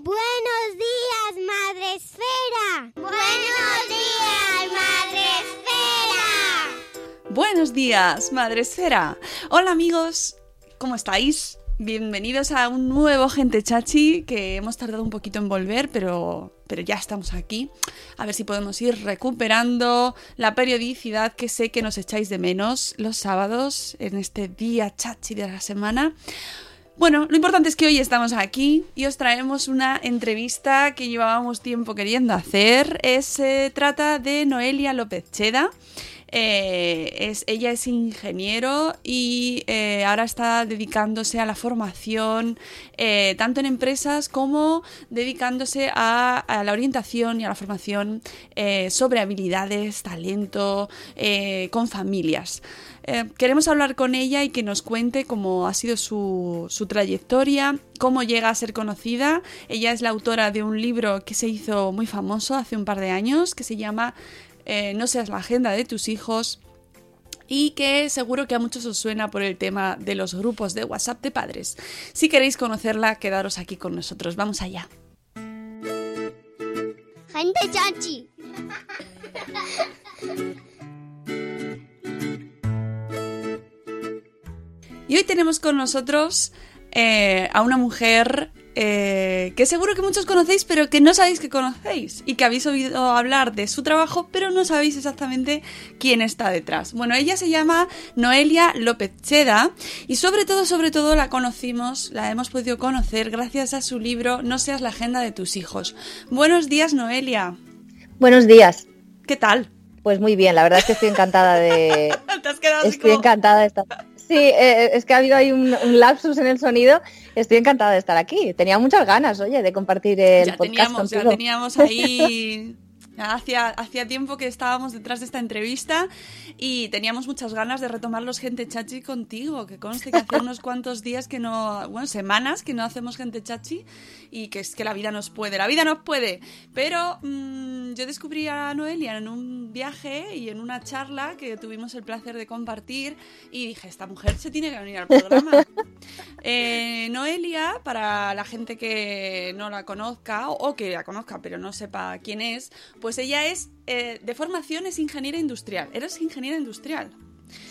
Buenos días, Madre Esfera. Buenos días, Madre Esfera. Buenos días, Madre Esfera. Hola amigos, ¿cómo estáis? Bienvenidos a un nuevo Gente Chachi que hemos tardado un poquito en volver, pero, pero ya estamos aquí. A ver si podemos ir recuperando la periodicidad que sé que nos echáis de menos los sábados en este día Chachi de la semana. Bueno, lo importante es que hoy estamos aquí y os traemos una entrevista que llevábamos tiempo queriendo hacer. Se trata de Noelia López Cheda. Eh, ella es ingeniero y eh, ahora está dedicándose a la formación eh, tanto en empresas como dedicándose a, la orientación y a la formación eh, sobre habilidades, talento eh, con familias. Eh, queremos hablar con ella y que nos cuente cómo ha sido su, su trayectoria, cómo llega a ser conocida. Ella es la autora de un libro que se hizo muy famoso hace un par de años, que se llama eh, No seas la agenda de tus hijos y que seguro que a muchos os suena por el tema de los grupos de WhatsApp de padres. Si queréis conocerla, quedaros aquí con nosotros. Vamos allá. Gente chachi. Y hoy tenemos con nosotros eh, a una mujer eh, que seguro que muchos conocéis, pero que no sabéis que conocéis. Y que habéis oído hablar de su trabajo, pero no sabéis exactamente quién está detrás. Bueno, ella se llama Noelia López Cheda. Y sobre todo, sobre todo, la conocimos, la hemos podido conocer gracias a su libro No seas la agenda de tus hijos. Buenos días, Noelia. Buenos días. ¿Qué tal? Pues muy bien, la verdad es que estoy encantada de. Te has quedado Estoy como- encantada de estar. Sí, eh, es que ha habido ahí un, un lapsus en el sonido. Estoy encantada de estar aquí. Tenía muchas ganas, oye, de compartir el ya podcast teníamos, ya contigo. teníamos ahí. Hacía, hacía tiempo que estábamos detrás de esta entrevista y teníamos muchas ganas de retomar los Gente Chachi contigo, que conste que hace unos cuantos días que no, bueno, semanas que no hacemos Gente Chachi y que es que la vida nos puede, la vida nos puede. Pero mm, yo descubrí a Noelia en un viaje y en una charla que tuvimos el placer de compartir y dije, esta mujer se tiene que venir al programa. Eh, Noelia, para la gente que no la conozca o, o que la conozca pero no sepa quién es, pues ella es eh, de formación es ingeniera industrial. Eres ingeniera industrial,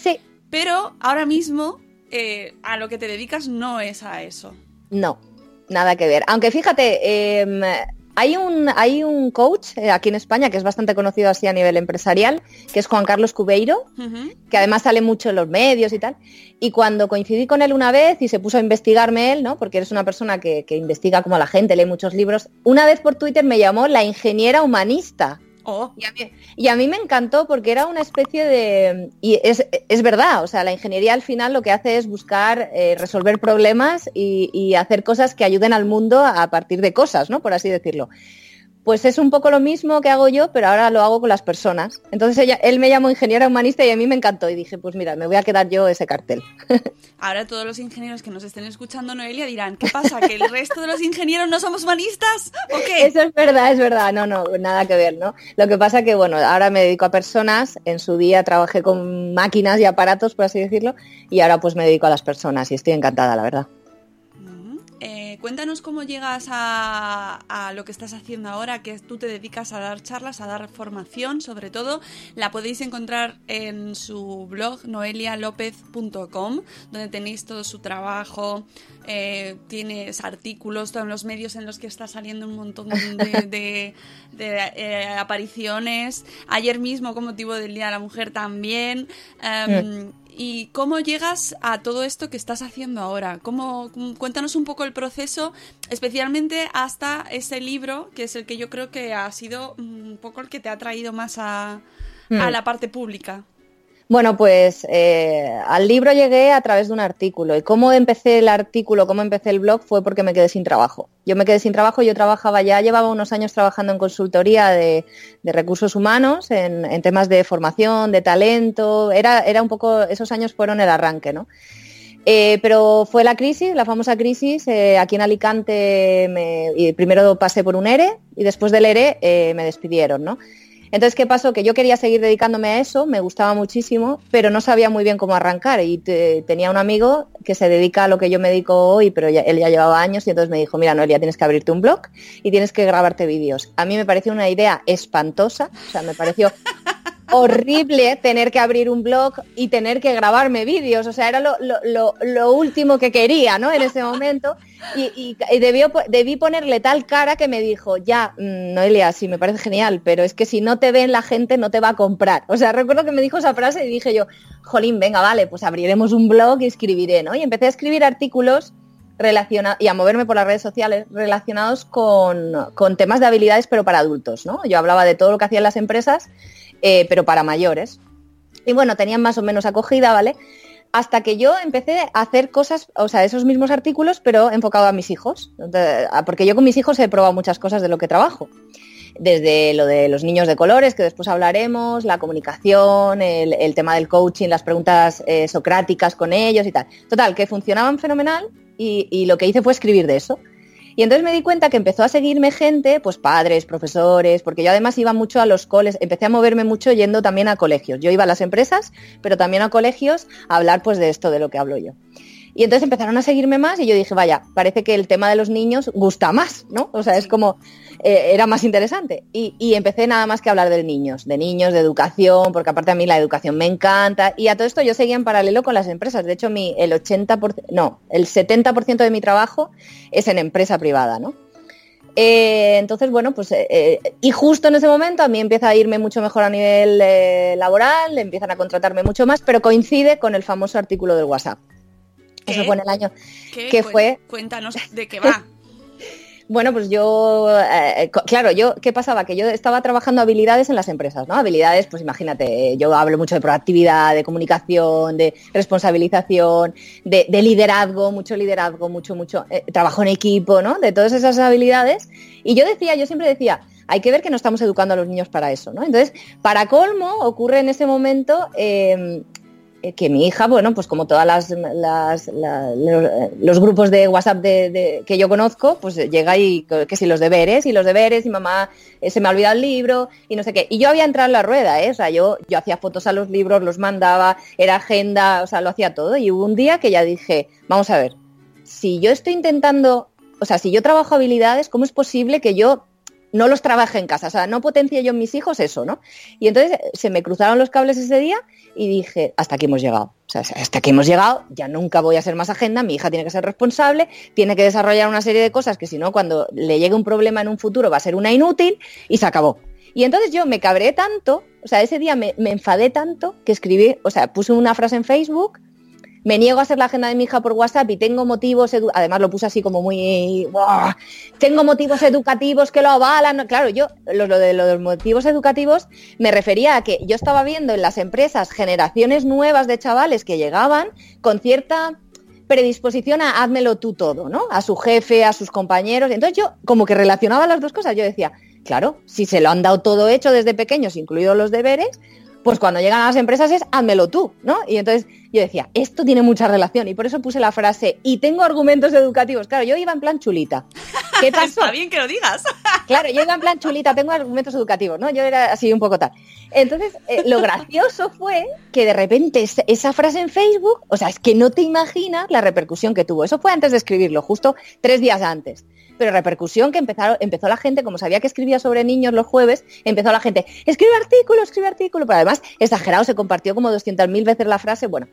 Sí, pero ahora mismo eh, a lo que te dedicas no es a eso. no, nada que ver. Aunque fíjate, em, hay, un, hay un coach eh, aquí en España que es bastante conocido así a nivel empresarial, que es Juan Carlos Cubeiro, que además sale mucho en los medios y tal. Y cuando coincidí con él una vez y se puso a investigarme él, ¿no? Porque eres una persona que, que investiga como la gente, lee muchos libros, una vez por Twitter me llamó la ingeniera humanista. Oh, Y a, mí, me encantó porque era una especie de... Y es, es verdad, o sea, la ingeniería al final lo que hace es buscar eh, resolver problemas y, y hacer cosas que ayuden al mundo a partir de cosas, ¿no? Por así decirlo. Pues es un poco lo mismo que hago yo, pero ahora lo hago con las personas. Entonces ella, él me llamó ingeniera humanista y a mí me encantó y dije, pues mira, me voy a quedar yo ese cartel. Ahora todos los ingenieros que nos estén escuchando, Noelia, dirán, ¿qué pasa? ¿Que el resto de los ingenieros no somos humanistas? ¿O qué? Eso es verdad, es verdad. No, no, nada que ver, ¿no? Lo que pasa que, bueno, ahora me dedico a personas. En su día trabajé con máquinas y aparatos, por así decirlo, y ahora pues me dedico a las personas y estoy encantada, la verdad. Eh, cuéntanos cómo llegas a, a, lo que estás haciendo ahora, que tú te dedicas a dar charlas, a dar formación, sobre todo. La podéis encontrar en su blog noelialopez.com, donde tenéis todo su trabajo, eh, tienes artículos, todos los medios en los que está saliendo un montón de, de, de eh, apariciones. Ayer mismo, con motivo del Día de la Mujer, también. Um, ¿Y cómo llegas a todo esto que estás haciendo ahora? ¿Cómo, cuéntanos un poco el proceso, especialmente hasta ese libro, que es el que yo creo que ha sido un poco el que te ha traído más a, mm. a la parte pública. Bueno, pues eh, al libro llegué a través de un artículo y cómo empecé el artículo, cómo empecé el blog fue porque me quedé sin trabajo. Yo me quedé sin trabajo, yo trabajaba ya, llevaba unos años trabajando en consultoría de, recursos humanos, en, temas de formación, de talento, era, era un poco, esos años fueron el arranque, ¿no? Eh, pero fue la crisis, la famosa crisis. Eh, aquí en Alicante me, primero pasé por un ERE y después del ERE eh, me despidieron, ¿no? Entonces, ¿qué pasó? Que yo quería seguir dedicándome a eso, me gustaba muchísimo, pero no sabía muy bien cómo arrancar. Y te, tenía un amigo que se dedica a lo que yo me dedico hoy, pero ya, él ya llevaba años y entonces me dijo, mira, Noelia, tienes que abrirte un blog y tienes que grabarte vídeos. A mí me pareció una idea espantosa, o sea, me pareció horrible tener que abrir un blog y tener que grabarme vídeos. O sea, era lo, último que quería, ¿no? En ese momento. Y debió, debí ponerle tal cara que me dijo, ya, mm, Noelia, sí, me parece genial, pero es que si no te ven la gente no te va a comprar. O sea, recuerdo que me dijo esa frase y dije yo, jolín, venga, vale, pues abriremos un blog y escribiré, ¿no? Y empecé a escribir artículos relacionados y a moverme por las redes sociales relacionados con, con temas de habilidades, pero para adultos, ¿no? Yo hablaba de todo lo que hacían las empresas eh, pero para mayores. Y bueno, tenían más o menos acogida, ¿vale? Hasta que yo empecé a hacer cosas, o sea, esos mismos artículos, pero enfocado a mis hijos. Porque yo con mis hijos he probado muchas cosas de lo que trabajo. Desde lo de los niños de colores, que después hablaremos, la comunicación, el, tema del coaching, las preguntas eh, socráticas con ellos y tal. Total, que funcionaban fenomenal y lo que hice fue escribir de eso. Y entonces me di cuenta que empezó a seguirme gente, pues padres, profesores, porque yo además iba mucho a los coles, empecé a moverme mucho yendo también a colegios. Yo iba a las empresas, pero también a colegios a hablar pues de esto, de lo que hablo yo. Y entonces empezaron a seguirme más y yo dije, vaya, parece que el tema de los niños gusta más, ¿no? O sea, es como, eh, era más interesante. Y, y, empecé nada más que a hablar de niños, de niños, de educación, porque aparte a mí la educación me encanta. Y a todo esto yo seguía en paralelo con las empresas. De hecho, mi, el 80%, no, el 70% de mi trabajo es en empresa privada, ¿no? Eh, entonces, bueno, pues, eh, eh, y justo en ese momento a mí empieza a irme mucho mejor a nivel laboral, empiezan a contratarme mucho más, pero coincide con el famoso artículo del WhatsApp. ¿Qué? Eso fue en el año ¿Qué? que fue... Cuéntanos de qué va. Bueno, pues yo, eh, claro, yo, ¿qué pasaba? Que yo estaba trabajando habilidades en las empresas, ¿no? Habilidades, pues imagínate, yo hablo mucho de proactividad, de comunicación, de responsabilización, de, de liderazgo, mucho liderazgo, mucho, mucho eh, trabajo en equipo, ¿no? De todas esas habilidades. Y yo decía, yo siempre decía, hay que ver que no estamos educando a los niños para eso, ¿no? Entonces, para colmo, ocurre en ese momento eh, que mi hija, bueno, pues como todas las, las la, los grupos de WhatsApp de, que yo conozco, pues llega y que si los deberes y los deberes y mamá eh, se me ha olvidado el libro y no sé qué. Y yo había entrado en la rueda, ¿eh? o sea, yo, yo hacía fotos a los libros, los mandaba, era agenda, o sea, lo hacía todo. Y hubo un día que ya dije, vamos a ver, si yo estoy intentando, o sea, si yo trabajo habilidades, ¿cómo es posible que yo no los trabaje en casa, o sea, no potencie yo en mis hijos eso, ¿no? Y entonces se me cruzaron los cables ese día y dije, hasta aquí hemos llegado. O sea, hasta aquí hemos llegado, ya nunca voy a ser más agenda, mi hija tiene que ser responsable, tiene que desarrollar una serie de cosas que si no, cuando le llegue un problema en un futuro va a ser una inútil y se acabó. Y entonces yo me cabré tanto, o sea, ese día me, me enfadé tanto que escribí, o sea, puse una frase en Facebook me niego a hacer la agenda de mi hija por WhatsApp y tengo motivos, además lo puse así como muy, tengo motivos educativos que lo avalan. Claro, yo lo, lo, de los motivos educativos me refería a que yo estaba viendo en las empresas generaciones nuevas de chavales que llegaban con cierta predisposición a házmelo tú todo, ¿no? A su jefe, a sus compañeros. Entonces yo como que relacionaba las dos cosas. Yo decía, claro, si se lo han dado todo hecho desde pequeños, incluidos los deberes, pues cuando llegan a las empresas es házmelo tú, ¿no? Y entonces yo decía, esto tiene mucha relación y por eso puse la frase, y tengo argumentos educativos. Claro, yo iba en plan chulita. ¿Qué pasó? Está bien que lo digas. Claro, yo iba en plan chulita, tengo argumentos educativos, ¿no? Yo era así un poco tal. Entonces, eh, lo gracioso fue que de repente esa, esa frase en Facebook, o sea, es que no te imaginas la repercusión que tuvo. Eso fue antes de escribirlo, justo tres días antes pero repercusión que empezó la gente, como sabía que escribía sobre niños los jueves, empezó la gente, escribe artículo, escribe artículo, pero además, exagerado, se compartió como 200.000 veces la frase, bueno,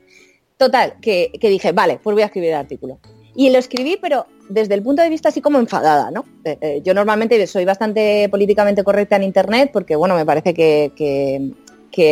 total, que, que, dije, vale, pues voy a escribir el artículo. Y lo escribí, pero desde el punto de vista así como enfadada, ¿no? Eh, eh, yo normalmente soy bastante políticamente correcta en Internet porque, bueno, me parece que, que,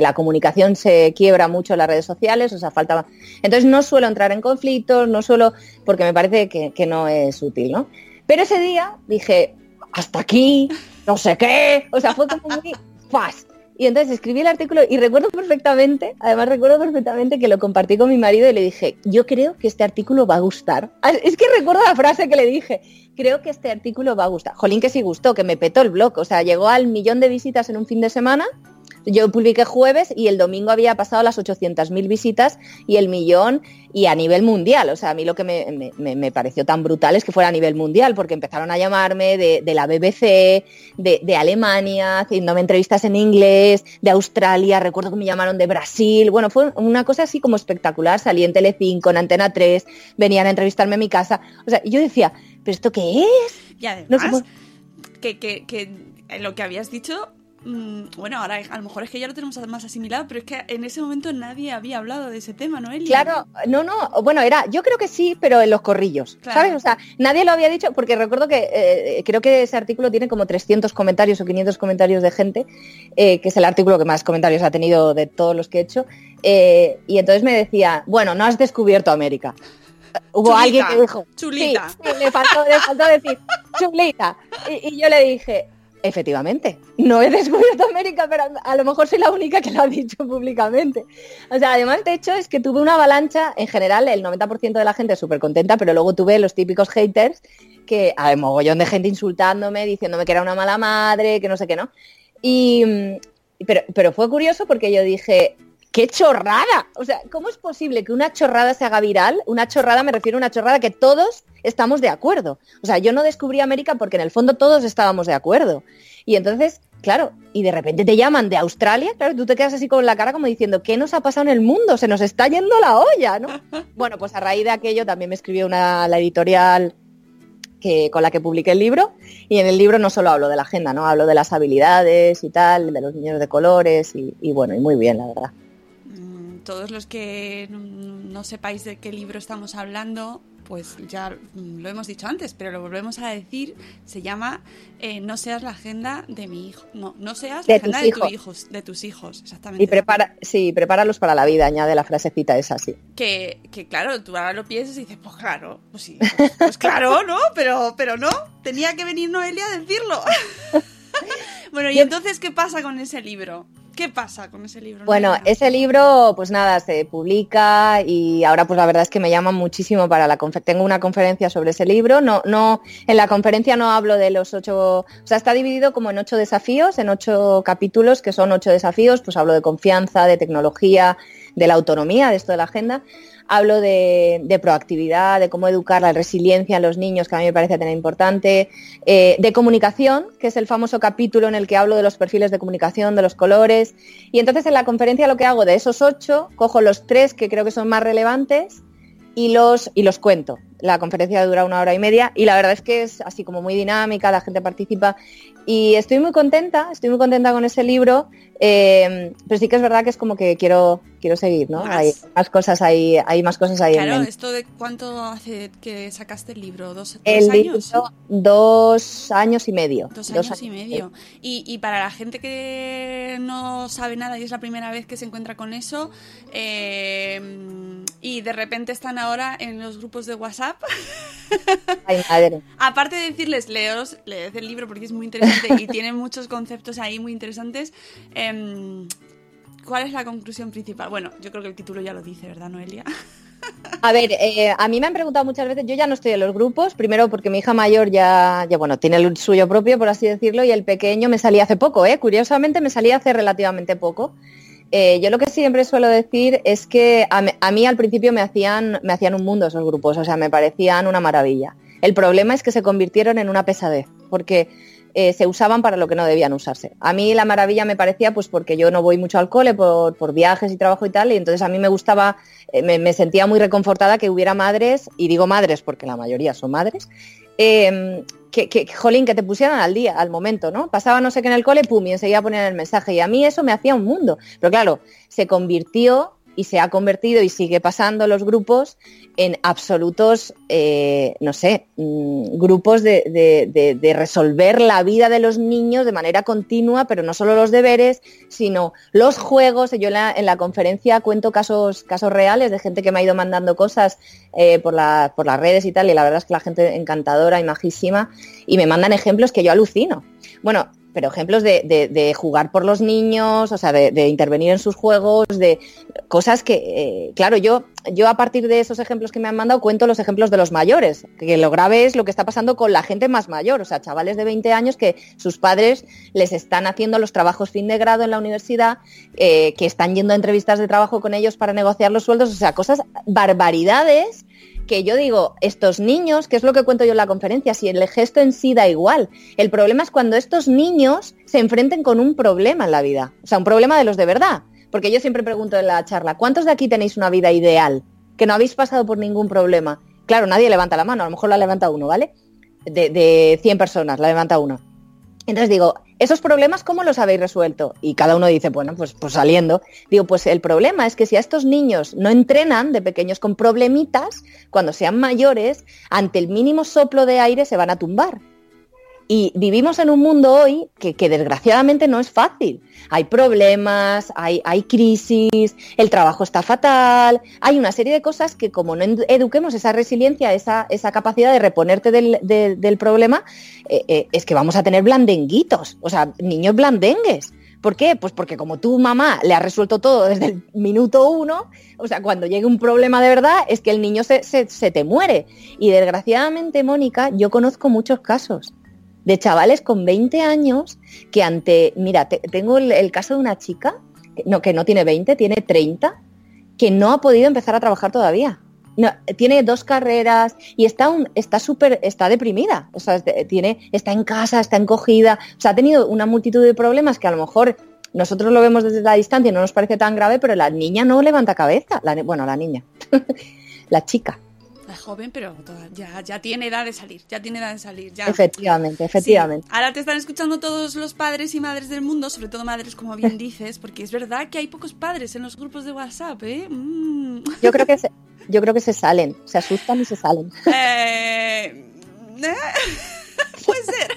la comunicación se quiebra mucho en las redes sociales, o sea, falta... Entonces no suelo entrar en conflictos, no suelo, porque me parece que no es útil, ¿no? Pero ese día dije, hasta aquí, no sé qué, o sea, fue como muy fast. Y entonces escribí el artículo y recuerdo perfectamente, además recuerdo perfectamente que lo compartí con mi marido y le dije, yo creo que este artículo va a gustar. Es que recuerdo la frase que le dije, creo que este artículo va a gustar. Jolín, que sí gustó, que me petó el blog, o sea, llegó al millón de visitas en un fin de semana yo publiqué jueves y el domingo había pasado las 800.000 visitas y el millón y a nivel mundial. O sea, a mí lo que me, me, me, pareció tan brutal es que fuera a nivel mundial, porque empezaron a llamarme de, de la BBC, de, de, Alemania, haciéndome entrevistas en inglés, de Australia, recuerdo que me llamaron de Brasil. Bueno, fue una cosa así como espectacular. Salí en Telecinco, en Antena 3, venían a entrevistarme en mi casa. O sea, yo decía, ¿pero esto qué es? Y además, no que, que, que lo que habías dicho Mm, bueno, ahora a lo mejor es que ya lo tenemos más asimilado, pero es que en ese momento nadie había hablado de ese tema, ¿no, Eli? Claro, no, no, bueno, era, yo creo que sí, pero en los corrillos, claro. ¿sabes? O sea, nadie lo había dicho, porque recuerdo que eh, creo que ese artículo tiene como 300 comentarios o 500 comentarios de gente, eh, que es el artículo que más comentarios ha tenido de todos los que he hecho, eh, y entonces me decía, bueno, no has descubierto América. Hubo chulita, alguien que dijo, chulita. Sí, sí, le, faltó, le faltó decir, chulita. Y, y yo le dije, Efectivamente, no he descubierto América, pero a lo mejor soy la única que lo ha dicho públicamente. O sea, además, de hecho, es que tuve una avalancha, en general, el 90% de la gente súper contenta, pero luego tuve los típicos haters, que hay mogollón de gente insultándome, diciéndome que era una mala madre, que no sé qué, ¿no? Y, pero, pero fue curioso porque yo dije, ¡qué chorrada! O sea, ¿cómo es posible que una chorrada se haga viral? Una chorrada, me refiero a una chorrada que todos estamos de acuerdo. O sea, yo no descubrí América porque en el fondo todos estábamos de acuerdo. Y entonces, claro, y de repente te llaman de Australia, claro, tú te quedas así con la cara como diciendo, ¿qué nos ha pasado en el mundo? Se nos está yendo la olla, ¿no? Bueno, pues a raíz de aquello también me escribió una, la editorial que, con la que publiqué el libro y en el libro no solo hablo de la agenda, ¿no? Hablo de las habilidades y tal, de los niños de colores y, y bueno, y muy bien, la verdad. Todos los que no sepáis de qué libro estamos hablando, pues ya lo hemos dicho antes, pero lo volvemos a decir, se llama eh, No seas la agenda de mi hijo. No, no seas de la agenda tus de, hijos. tu hijos, de tus hijos, exactamente. Y prepara, sí, prepáralos para la vida, añade la frasecita esa así. Que, que claro, tú ahora lo piensas y dices, pues claro, pues sí, pues, pues claro, ¿no? Pero, pero no, tenía que venir Noelia a decirlo. bueno, y entonces, ¿qué pasa con ese libro? ¿Qué pasa con ese libro? Bueno, ese libro, pues nada, se publica y ahora pues la verdad es que me llaman muchísimo para la conferencia. Tengo una conferencia sobre ese libro. No, no, en la conferencia no hablo de los ocho, o sea, está dividido como en ocho desafíos, en ocho capítulos, que son ocho desafíos, pues hablo de confianza, de tecnología, de la autonomía, de esto de la agenda. Hablo de, de proactividad, de cómo educar la resiliencia en los niños, que a mí me parece tener importante, eh, de comunicación, que es el famoso capítulo en el que hablo de los perfiles de comunicación, de los colores. Y entonces en la conferencia lo que hago de esos ocho, cojo los tres que creo que son más relevantes y los, y los cuento. La conferencia dura una hora y media y la verdad es que es así como muy dinámica, la gente participa y estoy muy contenta, estoy muy contenta con ese libro, eh, pero sí que es verdad que es como que quiero, quiero seguir, ¿no? Más. Hay más cosas ahí, hay más cosas ahí. Claro, en. ¿esto de cuánto hace que sacaste el libro? ¿Dos, El dos años? libro, dos años y medio. Dos años, y medio. Y, y, para la gente que no sabe nada y es la primera vez que se encuentra con eso, eh, y de repente están ahora en los grupos de WhatsApp. Ay, madre. Aparte de decirles, leos, leed el libro porque es muy interesante y tiene muchos conceptos ahí muy interesantes. Eh, ¿Cuál es la conclusión principal? Bueno, yo creo que el título ya lo dice, ¿verdad, Noelia? A ver, eh, a mí me han preguntado muchas veces, yo ya no estoy en los grupos, primero porque mi hija mayor ya, ya bueno, tiene el suyo propio, por así decirlo, y el pequeño me salía hace poco, ¿eh? Curiosamente me salía hace relativamente poco. Eh, yo lo que siempre suelo decir es que a, a, mí al principio me hacían, me hacían un mundo esos grupos, o sea, me parecían una maravilla. El problema es que se convirtieron en una pesadez, porque eh, se usaban para lo que no debían usarse. A mí la maravilla me parecía, pues porque yo no voy mucho al cole por, por viajes y trabajo y tal, y entonces a mí me gustaba, eh, me, sentía muy reconfortada que hubiera madres, y digo madres porque la mayoría son madres, eh, que, que, jolín, que te pusieran al día, al momento, ¿no? Pasaba no sé qué en el cole, pum, y enseguida ponían el mensaje, y a mí eso me hacía un mundo. Pero claro, se convirtió y se ha convertido y sigue pasando los grupos en absolutos, eh, no sé, mmm, grupos de, de, de, resolver la vida de los niños de manera continua, pero no solo los deberes, sino los juegos. Yo en la, en la conferencia cuento casos, casos reales de gente que me ha ido mandando cosas eh, por, la, por las redes y tal, y la verdad es que la gente encantadora y majísima, y me mandan ejemplos que yo alucino. Bueno, pero ejemplos de, de, jugar por los niños, o sea, de, de, intervenir en sus juegos, de cosas que, eh, claro, yo, yo a partir de esos ejemplos que me han mandado cuento los ejemplos de los mayores, que lo grave es lo que está pasando con la gente más mayor, o sea, chavales de 20 años que sus padres les están haciendo los trabajos fin de grado en la universidad, eh, que están yendo a entrevistas de trabajo con ellos para negociar los sueldos, o sea, cosas, barbaridades que yo digo, estos niños, que es lo que cuento yo en la conferencia, si el gesto en sí da igual. El problema es cuando estos niños se enfrenten con un problema en la vida, o sea, un problema de los de verdad. Porque yo siempre pregunto en la charla, ¿cuántos de aquí tenéis una vida ideal? Que no habéis pasado por ningún problema. Claro, nadie levanta la mano, a lo mejor la levanta uno, ¿vale? De, de 100 personas, la levanta uno. Entonces digo, ¿esos problemas cómo los habéis resuelto? Y cada uno dice, bueno, pues, pues saliendo. Digo, pues el problema es que si a estos niños no entrenan de pequeños con problemitas, cuando sean mayores, ante el mínimo soplo de aire se van a tumbar. Y vivimos en un mundo hoy que, desgraciadamente no es fácil. Hay problemas, hay, hay, crisis, el trabajo está fatal, hay una serie de cosas que como no eduquemos esa resiliencia, esa, capacidad de reponerte del, de, del problema, eh, eh, es que vamos a tener blandenguitos, o sea, niños blandengues. ¿Por qué? Pues porque como tu mamá le ha resuelto todo desde el minuto uno, o sea, cuando llegue un problema de verdad, es que el niño se te muere. Y desgraciadamente, Mónica, yo conozco muchos casos de chavales con 20 años que ante, mira, te, tengo el, caso de una chica, que no, que no tiene 20, tiene 30, que no ha podido empezar a trabajar todavía. Tiene dos carreras y está un, está súper, está deprimida, o sea, tiene, está en casa, está encogida, o sea, ha tenido una multitud de problemas que a lo mejor nosotros lo vemos desde la distancia y no nos parece tan grave, pero la niña no levanta cabeza, bueno, la niña, la chica es joven, pero toda, ya, ya tiene edad de salir, ya tiene edad de salir. Ya. Efectivamente, efectivamente. Sí. Ahora te están escuchando todos los padres y madres del mundo, sobre todo madres, como bien dices, porque es verdad que hay pocos padres en los grupos de WhatsApp, ¿eh? Mm. Yo creo que se, yo creo que se salen, se asustan y se salen. Eh... Puede ser.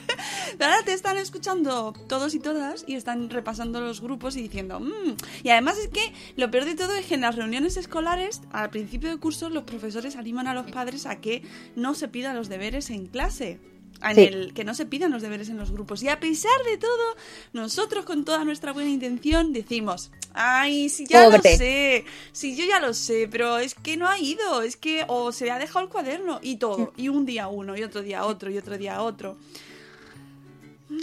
Ahora te están escuchando todos y todas y están repasando los grupos y diciendo, mmm. y además es que lo peor de todo es que en las reuniones escolares, al principio de curso, los profesores animan a los padres a que no se pidan los deberes en clase. En sí. el que no se pidan los deberes en los grupos. Y a pesar de todo, nosotros con toda nuestra buena intención decimos, ay, si ya Pobre. lo sé, si yo ya lo sé, pero es que no ha ido, es que o se ha dejado el cuaderno y todo, y un día uno, y otro día otro, y otro día otro.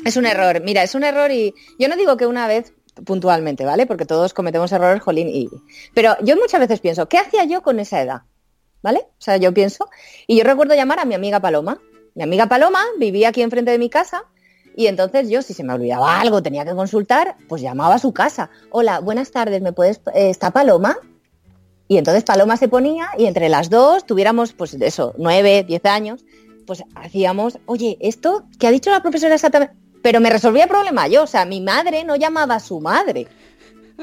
Es un error, mira, es un error y yo no digo que una vez puntualmente, ¿vale? Porque todos cometemos errores, jolín, y... Pero yo muchas veces pienso, ¿qué hacía yo con esa edad? ¿Vale? O sea, yo pienso, y yo recuerdo llamar a mi amiga Paloma, mi amiga Paloma vivía aquí enfrente de mi casa y entonces yo, si se me olvidaba algo, tenía que consultar, pues llamaba a su casa. Hola, buenas tardes, ¿me puedes... Eh, ¿Está Paloma? Y entonces Paloma se ponía y entre las dos tuviéramos, pues eso, nueve, diez años, pues hacíamos, oye, esto que ha dicho la profesora exactamente... Pero me resolvía el problema yo, o sea, mi madre no llamaba a su madre.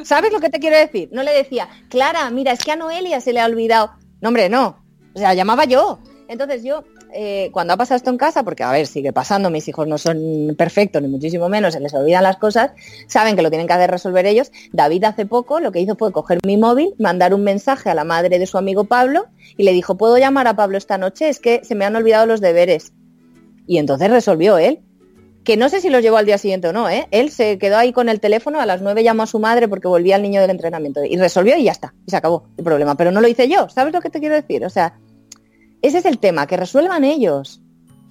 ¿Sabes lo que te quiero decir? No le decía, Clara, mira, es que a Noelia se le ha olvidado. No, hombre, no. O sea, llamaba yo. Entonces yo eh, cuando ha pasado esto en casa, porque a ver, sigue pasando, mis hijos no son perfectos, ni muchísimo menos, se les olvidan las cosas, saben que lo tienen que hacer resolver ellos. David hace poco lo que hizo fue coger mi móvil, mandar un mensaje a la madre de su amigo Pablo y le dijo, ¿puedo llamar a Pablo esta noche? Es que se me han olvidado los deberes. Y entonces resolvió él. que no sé si los llevó al día siguiente o no, ¿eh? Él se quedó ahí con el teléfono, a las 9 llamó a su madre porque volvía el niño del entrenamiento y resolvió y ya está, y se acabó el problema. Pero no lo hice yo, ¿sabes lo que te quiero decir? O sea, ese es el tema, que resuelvan ellos.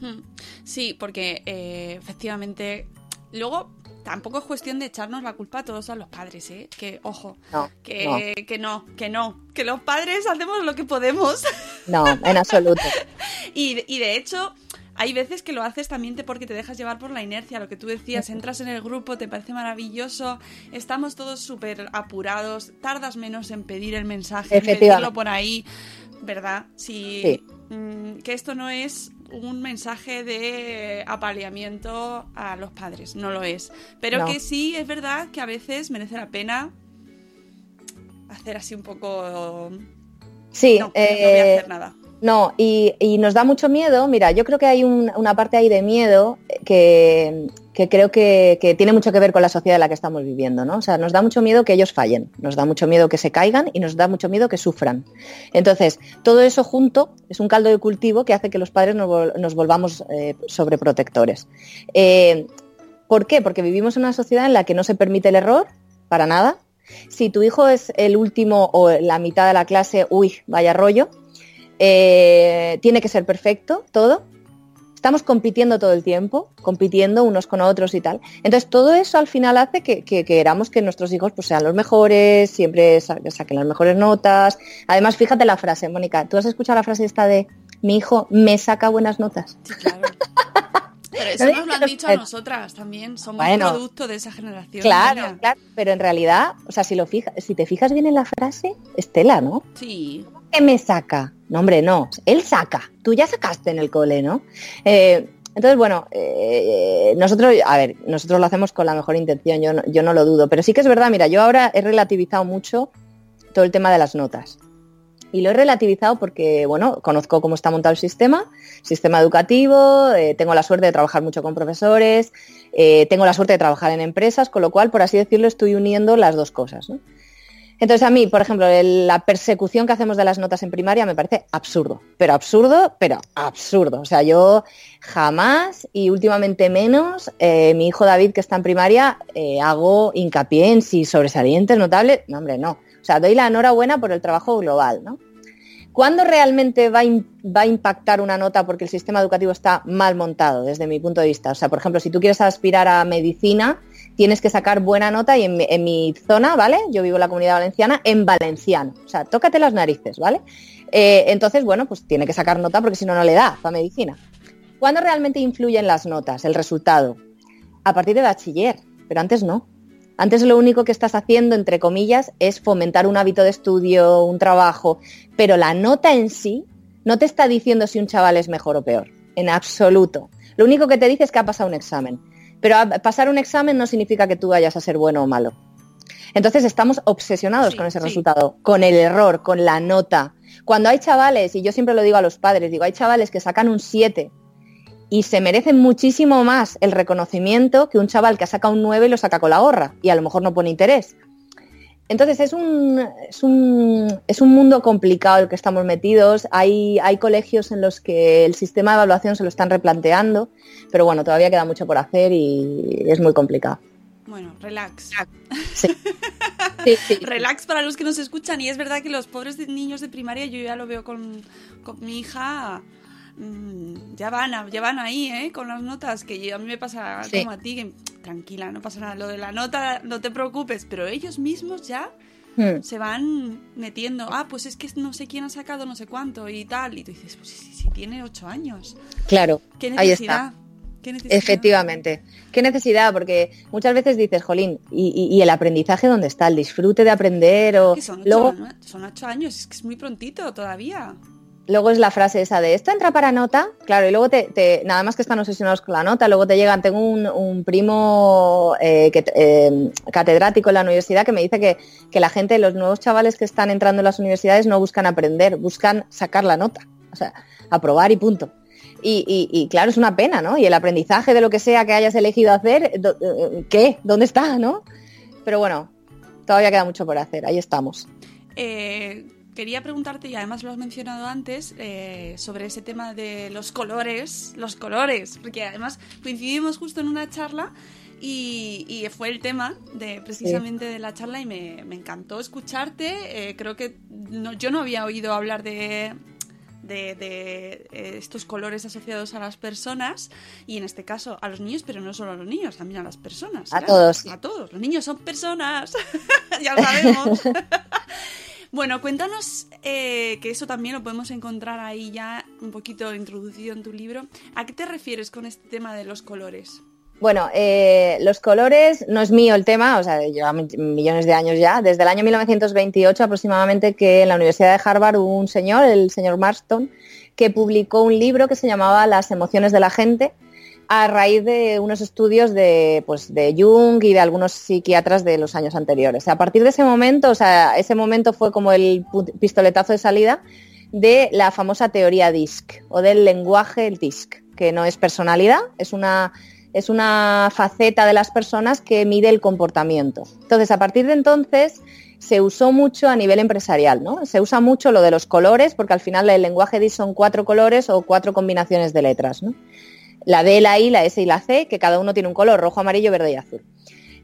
Hmm. Sí, porque eh, efectivamente, luego tampoco es cuestión de echarnos la culpa a todos a los padres, ¿eh? Que, ojo, No, que, que no, que no, que los padres hacemos lo que podemos. No, en absoluto. Y, y de hecho, hay veces que lo haces también te- porque te dejas llevar por la inercia, lo que tú decías, entras en el grupo, te parece maravilloso, estamos todos súper apurados, tardas menos en pedir el mensaje, en pedirlo por ahí, ¿verdad? Si, Sí. Mm, que esto no es un mensaje de apaleamiento a los padres, no lo es. Pero No. que sí es verdad que a veces merece la pena hacer así un poco... Sí, no, no voy a eh, hacer nada. No, y, nos da mucho miedo. Mira, yo creo que hay un- una parte ahí de miedo que, creo que, tiene mucho que ver con la sociedad en la que estamos viviendo, ¿no? O sea, nos da mucho miedo que ellos fallen, nos da mucho miedo que se caigan y nos da mucho miedo que sufran. Entonces, todo eso junto es un caldo de cultivo que hace que los padres nos volvamos eh, sobreprotectores. Eh, ¿Por qué? Porque vivimos en una sociedad en la que no se permite el error, para nada. Si tu hijo es el último o la mitad de la clase, uy, vaya rollo. Eh, tiene que ser perfecto todo. Estamos compitiendo todo el tiempo, compitiendo unos con otros y tal. Entonces todo eso al final hace que, que queramos que nuestros hijos pues, sean los mejores, siempre sa- saquen las mejores notas. Además, fíjate la frase, Mónica, ¿tú has escuchado la frase esta de mi hijo me saca buenas notas? Sí, claro. Pero eso No nos lo han dicho a nosotras también. Somos Bueno. producto de esa generación. Claro, claro, pero en realidad, o sea, si, lo fijas, si te fijas bien en la frase, Estela, ¿no? Sí. ¿Qué me saca? No, hombre, no. Él saca. Tú ya sacaste en el cole, ¿no? Eh, entonces, bueno, eh, nosotros, a ver, nosotros lo hacemos con la mejor intención, yo no, yo no lo dudo, pero sí que es verdad, mira, yo ahora he relativizado mucho todo el tema de las notas. Y lo he relativizado porque, bueno, conozco cómo está montado el sistema, sistema educativo, eh, tengo la suerte de trabajar mucho con profesores, tengo la suerte de trabajar en empresas, con lo cual, por así decirlo, estoy uniendo las dos cosas. Entonces a mí, por ejemplo, la persecución que hacemos de las notas en primaria me parece absurdo, pero absurdo, pero absurdo. O sea, yo jamás y últimamente menos, eh, mi hijo David que está en primaria, eh, hago hincapié en si sobresalientes, notables, no hombre, no. O sea, doy la enhorabuena por el trabajo global, ¿no? ¿Cuándo realmente va a impactar una nota porque el sistema educativo está mal montado, desde mi punto de vista? O sea, por ejemplo, si tú quieres aspirar a medicina, tienes que sacar buena nota y en mi, zona, ¿vale? Yo vivo en la comunidad valenciana en valenciano. O sea, tócate las narices, ¿vale? Eh, entonces, bueno, pues tiene que sacar nota porque si no, no le da para medicina. ¿Cuándo realmente influyen las notas, el resultado? A partir de bachiller, pero antes no. Antes lo único que estás haciendo, entre comillas, es fomentar un hábito de estudio, un trabajo, pero la nota en sí no te está diciendo si un chaval es mejor o peor, en absoluto. Lo único que te dice es que ha pasado un examen, pero pasar un examen no significa que tú vayas a ser bueno o malo. Entonces estamos obsesionados Sí, con ese sí. resultado, con el error, con la nota. Cuando hay chavales, y yo siempre lo digo a los padres, digo, hay chavales que sacan un 7 y se merecen muchísimo más el reconocimiento que un chaval que saca un 9 y lo saca con la gorra y a lo mejor no pone interés. Entonces es un, es un, es un mundo complicado el que estamos metidos. Hay, hay colegios en los que el sistema de evaluación se lo están replanteando, pero bueno, todavía queda mucho por hacer y es muy complicado. Bueno, relax. Sí. Sí, sí. Relax para los que nos escuchan. Y es verdad que los pobres de- niños de primaria, yo ya lo veo con, con mi hija. Mm, Ya van, a- ya van ahí, ¿eh? Con las notas, que yo- a mí me pasa Sí. como a ti, que tranquila, no pasa nada. Lo de la nota, no te preocupes, pero ellos mismos ya Hmm. se van metiendo. Ah, pues es que no sé quién ha sacado no sé cuánto y tal. Y tú dices, pues si, si tiene ocho años. Claro, ¿Qué ahí está. ¿Qué necesidad? Efectivamente. ¿Qué necesidad? Porque muchas veces dices, jolín, ¿y, y- y el aprendizaje dónde está? El disfrute de aprender o... Que son, ocho, Luego, son ocho años, es que es muy prontito todavía. Luego es la frase esa de, ¿esto entra para nota? Claro, y luego te, nada más que están obsesionados con la nota, luego te llegan, tengo un, un primo eh, eh, catedrático en la universidad que me dice que, que la gente, los nuevos chavales que están entrando en las universidades no buscan aprender, buscan sacar la nota, o sea, aprobar y punto. Y, y- claro, es una pena, ¿no? Y el aprendizaje de lo que sea que hayas elegido hacer, eh, ¿qué? ¿Dónde está, no? Pero bueno, todavía queda mucho por hacer, ahí estamos. Quería preguntarte, y además lo has mencionado antes, eh, sobre ese tema de los colores, los colores, porque además coincidimos justo en una charla y, fue el tema de precisamente de la charla y me, encantó escucharte. Eh, creo que yo no había oído hablar de, de, eh, estos colores asociados a las personas y en este caso a los niños, pero no solo a los niños, también a las personas. A todos. A todos. Los niños son personas, ya lo sabemos. bueno, cuéntanos, eh, que eso también lo podemos encontrar ahí ya un poquito introducido en tu libro. ¿A qué te refieres con este tema de los colores? Bueno, eh, los colores no es mío el tema, o sea, lleva millones de años ya, desde el año 1928 aproximadamente que en la Universidad de Harvard hubo un señor, el señor Marston, que publicó un libro que se llamaba Las emociones de la gente a raíz de unos estudios de, pues, de Jung y de algunos psiquiatras de los años anteriores. A partir de ese momento, o sea, ese momento fue como el pistoletazo de salida de la famosa teoría DISC o del lenguaje DISC, que no es personalidad, es una es una faceta de las personas que mide el comportamiento. Entonces, a partir de entonces se usó mucho a nivel empresarial, ¿no? Se usa mucho lo de los colores, porque al final el lenguaje DIS son cuatro colores o cuatro combinaciones de letras, ¿no? La D, la I, la S y la C, que cada uno tiene un color, rojo, amarillo, verde y azul.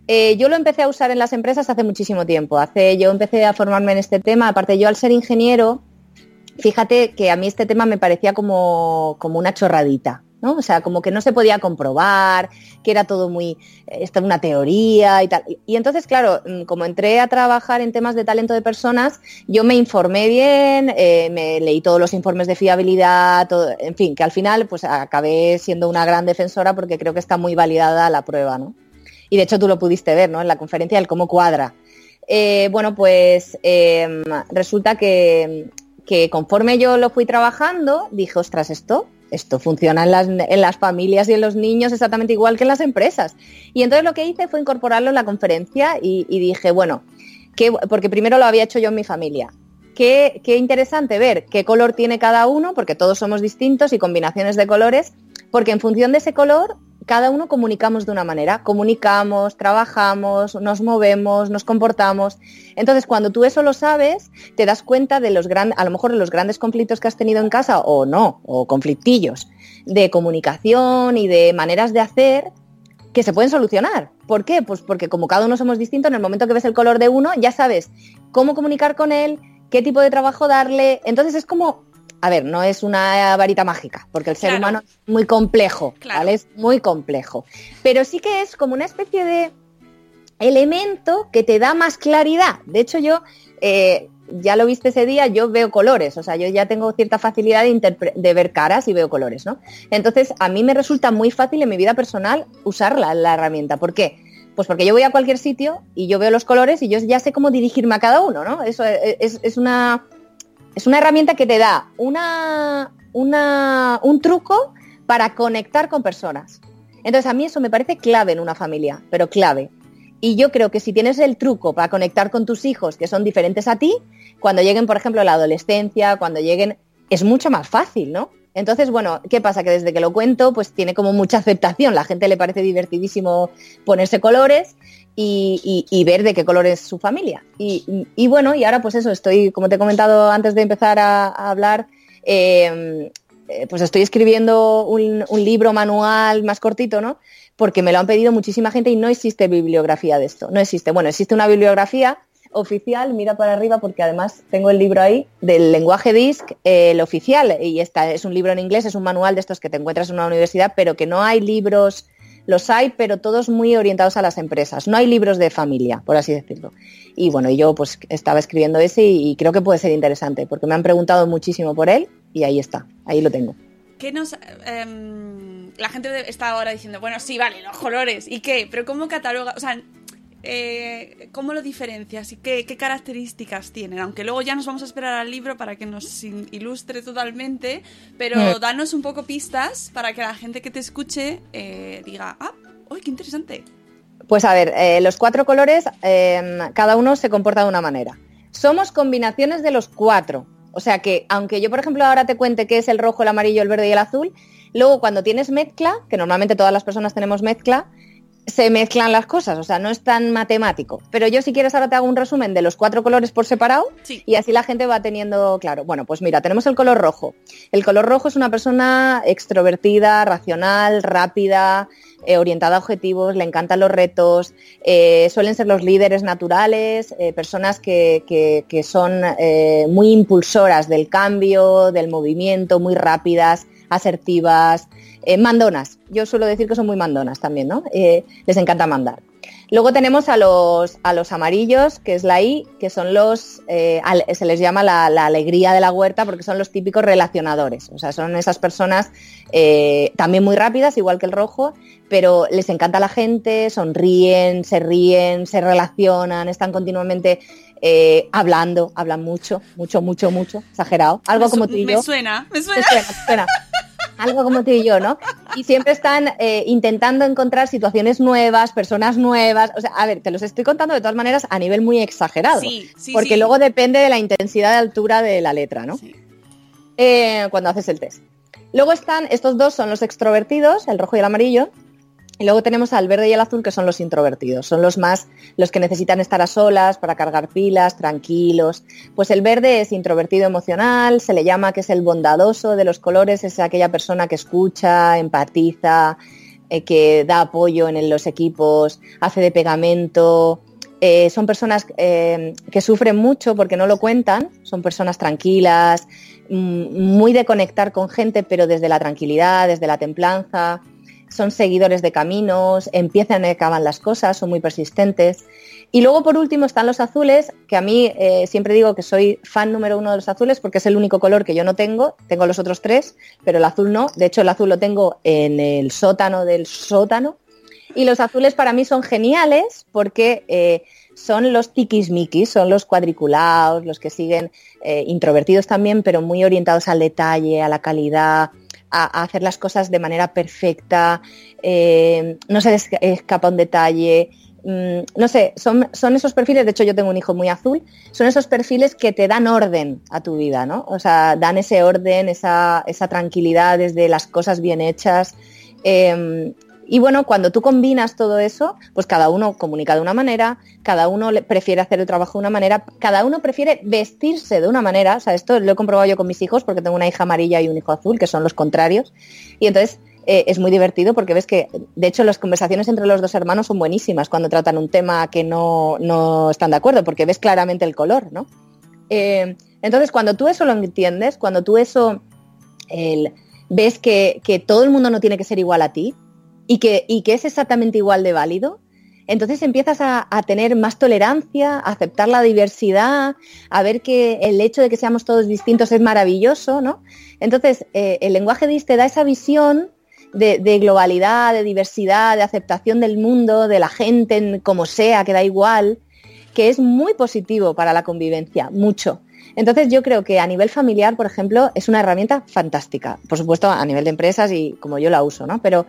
Eh, yo lo empecé a usar en las empresas hace muchísimo tiempo. Hace, yo empecé a formarme en este tema. Aparte, yo al ser ingeniero, fíjate que a mí este tema me parecía como, como una chorradita. O sea, como que no se podía comprobar, que era todo muy, esto una teoría y tal. Y entonces, claro, mm, como entré a trabajar en temas de talento de personas, yo me informé bien, eh, me leí todos los informes de fiabilidad, en fin, que al final pues acabé siendo una gran defensora porque creo que está muy validada la prueba, ¿no? Y de hecho tú lo pudiste ver, ¿no? En la conferencia del cómo cuadra. Eh, bueno, pues em, resulta que, que conforme yo lo fui trabajando, dije, ostras, esto esto funciona en las, familias y en los niños exactamente igual que en las empresas. Y entonces lo que hice fue incorporarlo en la conferencia y, dije, bueno, porque primero lo había hecho yo en mi familia. Qué, qué interesante ver qué color tiene cada uno, porque todos somos distintos y combinaciones de colores, porque en función de ese color cada uno comunicamos de una manera, comunicamos, trabajamos, nos movemos, nos comportamos. Entonces, cuando tú eso lo sabes, te das cuenta de los grandes, a lo mejor de los grandes conflictos que has tenido en casa o no, o conflictillos de comunicación y de maneras de hacer que se pueden solucionar. ¿Por qué? Pues porque como cada uno somos distintos, en el momento que ves el color de uno, ya sabes cómo comunicar con él, qué tipo de trabajo darle. Entonces es como a ver, no es una varita mágica, porque el ser humano es muy complejo, ¿vale? Es muy complejo. Pero sí que es como una especie de elemento que te da más claridad. De hecho, yo, eh, ya lo viste ese día, yo veo colores, o sea, yo ya tengo cierta facilidad de, de, ver caras y veo colores, ¿no? Entonces, a mí me resulta muy fácil en mi vida personal usar la, herramienta. ¿Por qué? Pues porque yo voy a cualquier sitio y yo veo los colores y yo ya sé cómo dirigirme a cada uno, ¿no? Eso es una es una herramienta que te da una, un truco para conectar con personas. Entonces a mí eso me parece clave en una familia, pero clave. Y yo creo que si tienes el truco para conectar con tus hijos que son diferentes a ti, cuando lleguen, por ejemplo, la adolescencia, cuando lleguen, es mucho más fácil, ¿no? Entonces, bueno, ¿qué pasa? Que desde que lo cuento, pues tiene como mucha aceptación. La gente le parece divertidísimo ponerse colores y, ver de qué color es su familia. Y, bueno, y ahora pues eso, estoy, como te he comentado antes de empezar a, hablar, em, eh, pues estoy escribiendo un, libro manual más cortito, ¿no? Porque me lo han pedido muchísima gente y no existe bibliografía de esto. No existe. Bueno, existe una bibliografía oficial, mira para arriba porque además tengo el libro ahí del lenguaje DISC, el oficial, y esta es un libro en inglés, es un manual de estos que te encuentras en una universidad, pero que no hay libros los hay, pero todos muy orientados a las empresas. No hay libros de familia, por así decirlo. Y bueno, yo pues estaba escribiendo ese y, creo que puede ser interesante, porque me han preguntado muchísimo por él y ahí está, ahí lo tengo. ¿Qué nos, em, la gente está ahora diciendo, bueno, sí, vale, los colores, ¿y qué? Pero ¿cómo cataloga? O sea, eh, ¿cómo lo diferencias y qué, características tienen? Aunque luego ya nos vamos a esperar al libro para que nos ilustre totalmente, pero mm. danos un poco pistas para que la gente que te escuche eh, diga, ah, ¡uy, qué interesante! Pues a ver, eh, los cuatro colores, em, cada uno se comporta de una manera. Somos combinaciones de los cuatro. O sea que, aunque yo, por ejemplo, ahora te cuente qué es el rojo, el amarillo, el verde y el azul, luego cuando tienes mezcla, que normalmente todas las personas tenemos mezcla, se mezclan las cosas, o sea, no es tan matemático. Pero yo si quieres ahora te hago un resumen de los cuatro colores por separado Sí. y así la gente va teniendo claro. Bueno, pues mira, tenemos el color rojo. El color rojo es una persona extrovertida, racional, rápida, eh, orientada a objetivos, le encantan los retos, eh, suelen ser los líderes naturales, eh, personas que, que- que son muy impulsoras del cambio, del movimiento, muy rápidas, asertivas, eh, mandonas. Yo suelo decir que son muy mandonas también, ¿no? Eh, les encanta mandar. Luego tenemos a los, a los amarillos, que es la I, que son los, eh, se les llama la, la alegría de la huerta porque son los típicos relacionadores. O sea, son esas personas eh, también muy rápidas, igual que el rojo, pero les encanta la gente, sonríen, se ríen, se relacionan, están continuamente eh, hablando, hablan mucho, mucho, mucho, mucho, exagerado. Algo Me como tú y Me suena, me suena. suena, te suena. Algo como tú y yo, ¿no? Y siempre están eh, intentando encontrar situaciones nuevas, personas nuevas. O sea, a ver, te los estoy contando de todas maneras a nivel muy exagerado. Sí, sí, porque sí. luego depende de la intensidad de altura de la letra, ¿no? Sí. Eh, cuando haces el test. Luego están, estos dos son los extrovertidos, el rojo y el amarillo. Y luego tenemos al verde y el azul, que son los introvertidos. Son los más, los que necesitan estar a solas para cargar pilas, tranquilos. Pues el verde es introvertido emocional, se le llama que es el bondadoso de los colores, es aquella persona que escucha, empatiza, eh, que da apoyo en los equipos, hace de pegamento. Eh, son personas eh, que sufren mucho porque no lo cuentan, son personas tranquilas, mm, muy de conectar con gente, pero desde la tranquilidad, desde la templanza son seguidores de caminos, empiezan y acaban las cosas, son muy persistentes. Y luego por último están los azules, que a mí eh, siempre digo que soy fan número uno de los azules porque es el único color que yo no tengo, tengo los otros tres, pero el azul no, de hecho el azul lo tengo en el sótano del sótano. Y los azules para mí son geniales porque eh, son los tiquismiquis, son los cuadriculados, los que siguen eh, introvertidos también, pero muy orientados al detalle, a la calidad, a, hacer las cosas de manera perfecta, eh, no se les escapa un detalle. mm, no sé, son, son esos perfiles, de hecho yo tengo un hijo muy azul, son esos perfiles que te dan orden a tu vida, ¿no? O sea, dan ese orden, esa, esa tranquilidad desde las cosas bien hechas. eh, y bueno, cuando tú combinas todo eso, pues cada uno comunica de una manera, cada uno prefiere hacer el trabajo de una manera, cada uno prefiere vestirse de una manera. O sea, esto lo he comprobado yo con mis hijos porque tengo una hija amarilla y un hijo azul, que son los contrarios. Y entonces eh, es muy divertido porque ves que, de hecho, las conversaciones entre los dos hermanos son buenísimas cuando tratan un tema que no, no están de acuerdo, porque ves claramente el color, ¿no? Eh, entonces, cuando tú eso lo entiendes, cuando tú eso ves que, que todo el mundo no tiene que ser igual a ti y que, y que es exactamente igual de válido, entonces empiezas a, a tener más tolerancia, a aceptar la diversidad, a ver que el hecho de que seamos todos distintos es maravilloso, ¿no? Entonces, eh, el lenguaje DIS te da esa visión de, de globalidad, de diversidad, de aceptación del mundo, de la gente, en- como sea, que da igual, que es muy positivo para la convivencia, mucho. Entonces yo creo que a nivel familiar, por ejemplo, es una herramienta fantástica. Por supuesto, a nivel de empresas y como yo la uso, ¿no? Pero,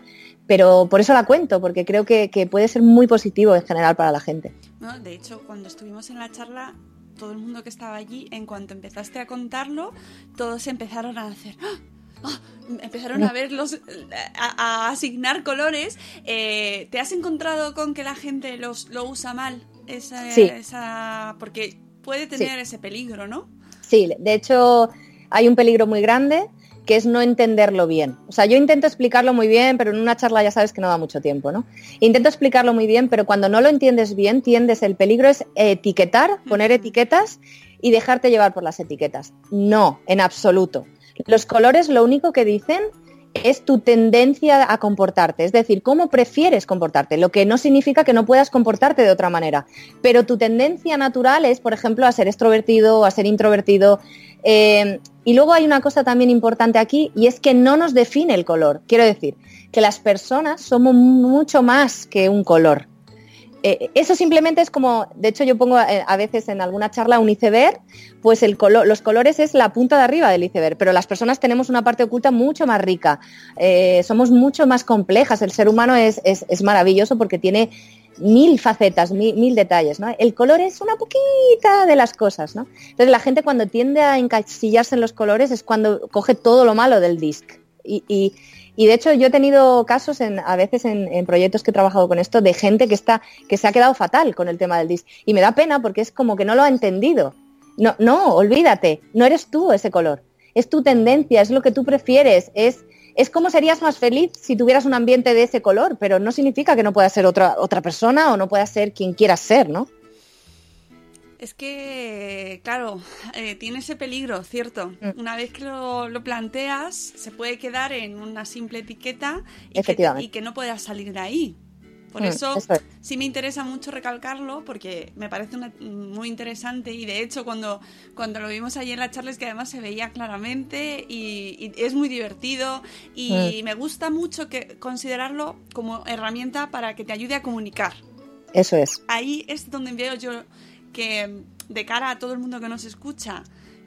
pero por eso la cuento, porque creo que, que puede ser muy positivo en general para la gente. ¿no? De hecho, cuando estuvimos en la charla, todo el mundo que estaba allí, en cuanto empezaste a contarlo, todos empezaron a hacer... ¡Ah! ¡Ah! Empezaron a ver los, a, a asignar colores. Eh, ¿Te has encontrado con que la gente los, lo usa mal? Esa, Sí. esa- porque puede tener ese peligro, ¿no? Sí, de hecho hay un peligro muy grande que es no entenderlo bien. O sea, yo intento explicarlo muy bien, pero en una charla ya sabes que no da mucho tiempo, ¿no? Intento explicarlo muy bien, pero cuando no lo entiendes bien, tiendes, el peligro es etiquetar, poner etiquetas y dejarte llevar por las etiquetas. No, en absoluto. Los colores lo único que dicen es tu tendencia a comportarte, es decir, cómo prefieres comportarte, lo que no significa que no puedas comportarte de otra manera. Pero tu tendencia natural es, por ejemplo, a ser extrovertido o a ser introvertido. Eh, y luego hay una cosa también importante aquí y es que no nos define el color. Quiero decir, que las personas somos mucho más que un color. Eh, eso simplemente es como, de hecho yo pongo eh, a veces en alguna charla un iceberg, pues el los colores es la punta de arriba del iceberg, pero las personas tenemos una parte oculta mucho más rica, Eh, somos mucho más complejas, el ser humano es, es- es maravilloso porque tiene mil facetas, mil, mil detalles, ¿no? El color es una poquita de las cosas, ¿no? Entonces la gente cuando tiende a encasillarse en los colores es cuando coge todo lo malo del disc y, y- Y de hecho yo he tenido casos en, a veces en, en proyectos que he trabajado con esto de gente que está, que se ha quedado fatal con el tema del DIS. Y me da pena porque es como que no lo ha entendido. No, no, olvídate, no eres tú ese color. Es tu tendencia, es lo que tú prefieres, es, es como serías más feliz si tuvieras un ambiente de ese color, pero no significa que no puedas ser otra, otra persona o no puedas ser quien quieras ser, ¿no? Es que, claro, eh, tiene ese peligro, ¿cierto? Mm. Una vez que lo, lo planteas, se puede quedar en una simple etiqueta y, que, y que no puedas salir de ahí. Por Mm, eso eso es. sí me interesa mucho recalcarlo porque me parece una- muy interesante y de hecho cuando, cuando lo vimos allí en la charla es que además se veía claramente y, y es muy divertido y Mm. me gusta mucho que considerarlo como herramienta para que te ayude a comunicar Eso es. ahí es donde veo yo que de cara a todo el mundo que nos escucha,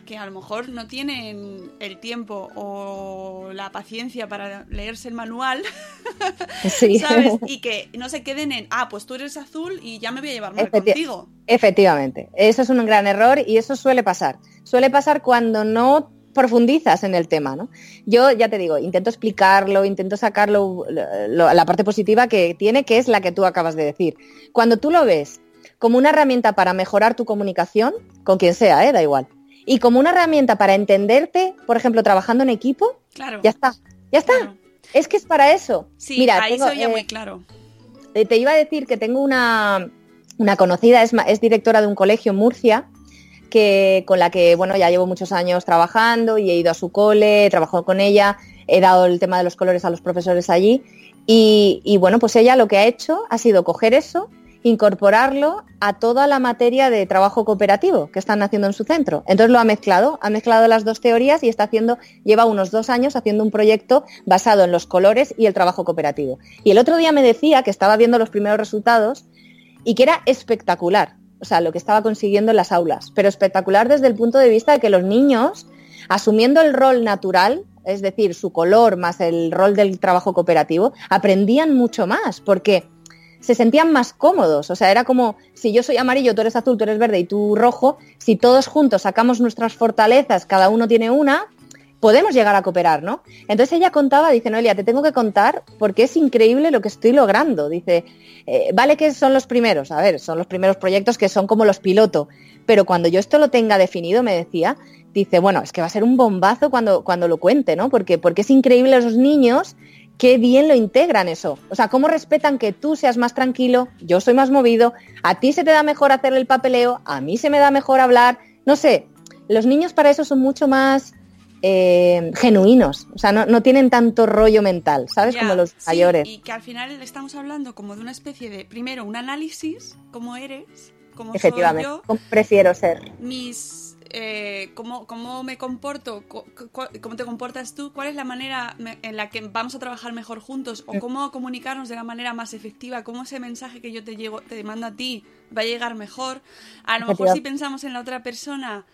que a lo mejor no tienen el tiempo o la paciencia para leerse el manual, Sí. ¿sabes? Y que no se queden en, ah, pues tú eres azul y ya me voy a llevar mal Efecti- contigo. Efectivamente, eso es un gran error y eso suele pasar. Suele pasar cuando no profundizas en el tema, ¿no? Yo ya te digo, intento explicarlo, intento sacarlo lo- la parte positiva que tiene, que es la que tú acabas de decir. Cuando tú lo ves como una herramienta para mejorar tu comunicación, con quien sea, ¿eh? da igual, y como una herramienta para entenderte, por ejemplo, trabajando en equipo, Claro. ya está, ya está. claro. Es que es para eso. Sí, Mira, ahí tengo, se oye eh, muy claro. eh, te iba a decir que tengo una, una conocida, es, es directora de un colegio en Murcia, que, con la que bueno, ya llevo muchos años trabajando y he ido a su cole, he trabajado con ella, he dado el tema de los colores a los profesores allí. Y, y, bueno, pues ella lo que ha hecho ha sido coger eso, incorporarlo a toda la materia de trabajo cooperativo que están haciendo en su centro. Entonces lo ha mezclado, ha mezclado las dos teorías y está haciendo, lleva unos dos años haciendo un proyecto basado en los colores y el trabajo cooperativo. Y el otro día me decía que estaba viendo los primeros resultados y que era espectacular, o sea, lo que estaba consiguiendo en las aulas, pero espectacular desde el punto de vista de que los niños, asumiendo el rol natural, es decir, su color más el rol del trabajo cooperativo, aprendían mucho más, porque se sentían más cómodos. O sea, era como si yo soy amarillo, tú eres azul, tú eres verde y tú rojo, si todos juntos sacamos nuestras fortalezas, cada uno tiene una, podemos llegar a cooperar, ¿no? Entonces ella contaba, dice, Noelia, te tengo que contar porque es increíble lo que estoy logrando. Dice, eh, vale que son los primeros, a ver, son los primeros proyectos que son como los piloto, pero cuando yo esto lo tenga definido, me decía, dice, bueno, es que va a ser un bombazo cuando, cuando lo cuente, ¿no? Porque, porque es increíble a los niños qué bien lo integran eso. O sea, cómo respetan que tú seas más tranquilo, yo soy más movido, a ti se te da mejor hacer el papeleo, a mí se me da mejor hablar, no sé, los niños para eso son mucho más eh, genuinos, o sea, no, no, tienen tanto rollo mental, ¿sabes? Como los sí, mayores. Y que al final estamos hablando como de una especie de, primero, un análisis, cómo eres, cómo soy Efectivamente, yo, cómo prefiero ser. mis eh, cómo, cómo, me comporto, cómo te comportas tú, cuál es la manera en la que vamos a trabajar mejor juntos o cómo comunicarnos de la manera más efectiva, cómo ese mensaje que yo te, llego, te mando a ti va a llegar mejor. A lo mejor si pensamos en la otra persona,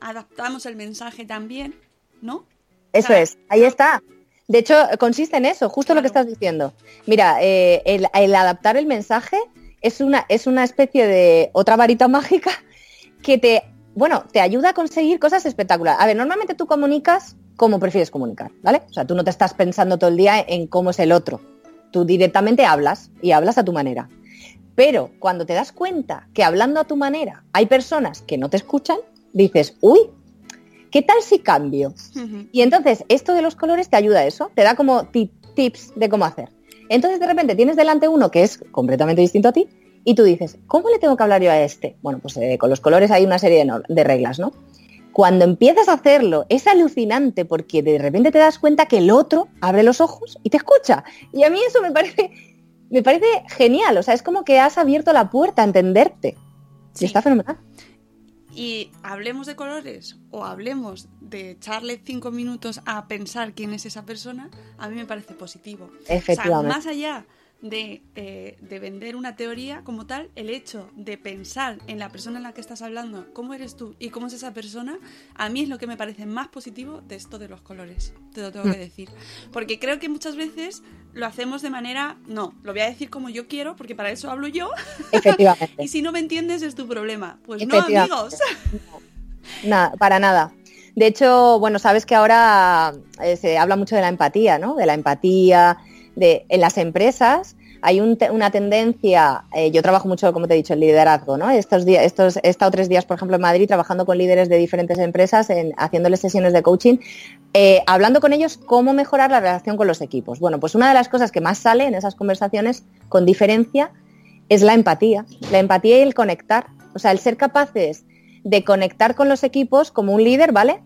adaptamos el mensaje también, ¿no? Eso es, ahí está. De hecho, consiste en eso, justo claro. lo que estás diciendo. Mira, eh, el, el, adaptar el mensaje es una, es una especie de otra varita mágica que te bueno, te ayuda a conseguir cosas espectaculares. A ver, normalmente tú comunicas como prefieres comunicar, ¿vale? O sea, tú no te estás pensando todo el día en cómo es el otro. Tú directamente hablas y hablas a tu manera. Pero cuando te das cuenta que hablando a tu manera hay personas que no te escuchan, dices, uy, ¿qué tal si cambio? Uh -huh. Y entonces esto de los colores te ayuda a eso, te da como tips de cómo hacer. Entonces de repente tienes delante uno que es completamente distinto a ti y tú dices, ¿cómo le tengo que hablar yo a este? Bueno, pues eh, con los colores hay una serie de, no de, reglas, ¿no? Cuando empiezas a hacerlo, es alucinante porque de repente te das cuenta que el otro abre los ojos y te escucha. Y a mí eso me parece, me parece genial. O sea, es como que has abierto la puerta a entenderte. Sí. Y está fenomenal. Y hablemos de colores o hablemos de echarle cinco minutos a pensar quién es esa persona, a mí me parece positivo. Efectivamente. O sea, más allá de, eh, de, vender una teoría como tal, el hecho de pensar en la persona en la que estás hablando, cómo eres tú y cómo es esa persona, a mí es lo que me parece más positivo de esto de los colores, te lo tengo Mm. que decir. Porque creo que muchas veces lo hacemos de manera, no, lo voy a decir como yo quiero, porque para eso hablo yo. Efectivamente. y si no me entiendes es tu problema. Pues no, amigos. No, nada, para nada. De hecho, bueno, sabes que ahora eh, se habla mucho de la empatía, ¿no? De la empatía, en las empresas hay una tendencia, eh, yo trabajo mucho, como te he dicho, en liderazgo, ¿no? Estos días, estos, he estado tres días, por ejemplo, en Madrid trabajando con líderes de diferentes empresas, en, haciéndoles sesiones de coaching, eh, hablando con ellos cómo mejorar la relación con los equipos. Bueno, pues una de las cosas que más sale en esas conversaciones, con diferencia, es la empatía. La empatía y el conectar. O sea, el ser capaces de conectar con los equipos como un líder, ¿vale?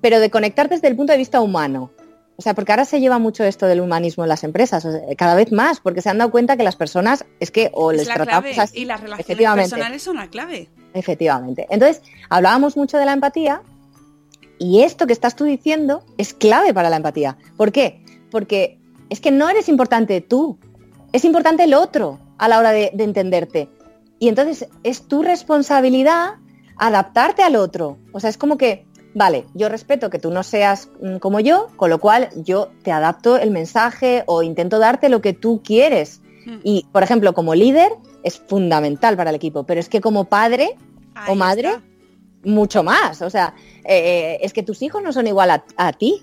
Pero de conectar desde el punto de vista humano. O sea, porque ahora se lleva mucho esto del humanismo en las empresas, cada vez más, porque se han dado cuenta que las personas es que o les tratamos así. Y las relaciones personales son la clave. Efectivamente. Entonces, hablábamos mucho de la empatía y esto que estás tú diciendo es clave para la empatía. ¿Por qué? Porque es que no eres importante tú, es importante el otro a la hora de, de entenderte. Y entonces es tu responsabilidad adaptarte al otro. O sea, es como que vale, yo respeto que tú no seas mm, como yo, con lo cual yo te adapto el mensaje o intento darte lo que tú quieres. Hmm. Y, por ejemplo, como líder es fundamental para el equipo, pero es que como padre o madre, mucho más. O sea, eh, es que tus hijos no son igual a, ti,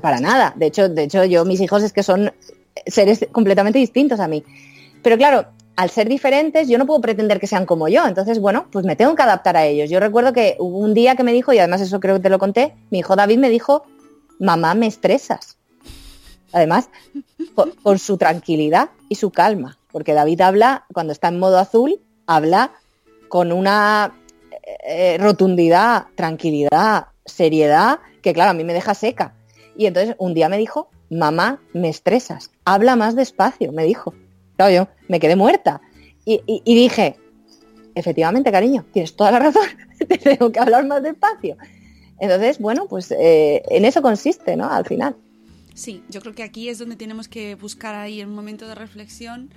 para nada. De hecho, de hecho, yo, mis hijos es que son seres completamente distintos a mí. Pero claro, al ser diferentes, yo no puedo pretender que sean como yo. Entonces, bueno, pues me tengo que adaptar a ellos. Yo recuerdo que un día que me dijo, y además eso creo que te lo conté, mi hijo David me dijo, mamá, me estresas. Además, con, su tranquilidad y su calma. Porque David habla, cuando está en modo azul, habla con una eh, rotundidad, tranquilidad, seriedad, que claro, a mí me deja seca. Y entonces un día me dijo, mamá, me estresas, habla más despacio, me dijo. Claro, yo me quedé muerta. Y, dije, efectivamente, cariño, tienes toda la razón, te tengo que hablar más despacio. Entonces, bueno, pues eh, en eso consiste, ¿no? Al final. Sí, yo creo que aquí es donde tenemos que buscar ahí un momento de reflexión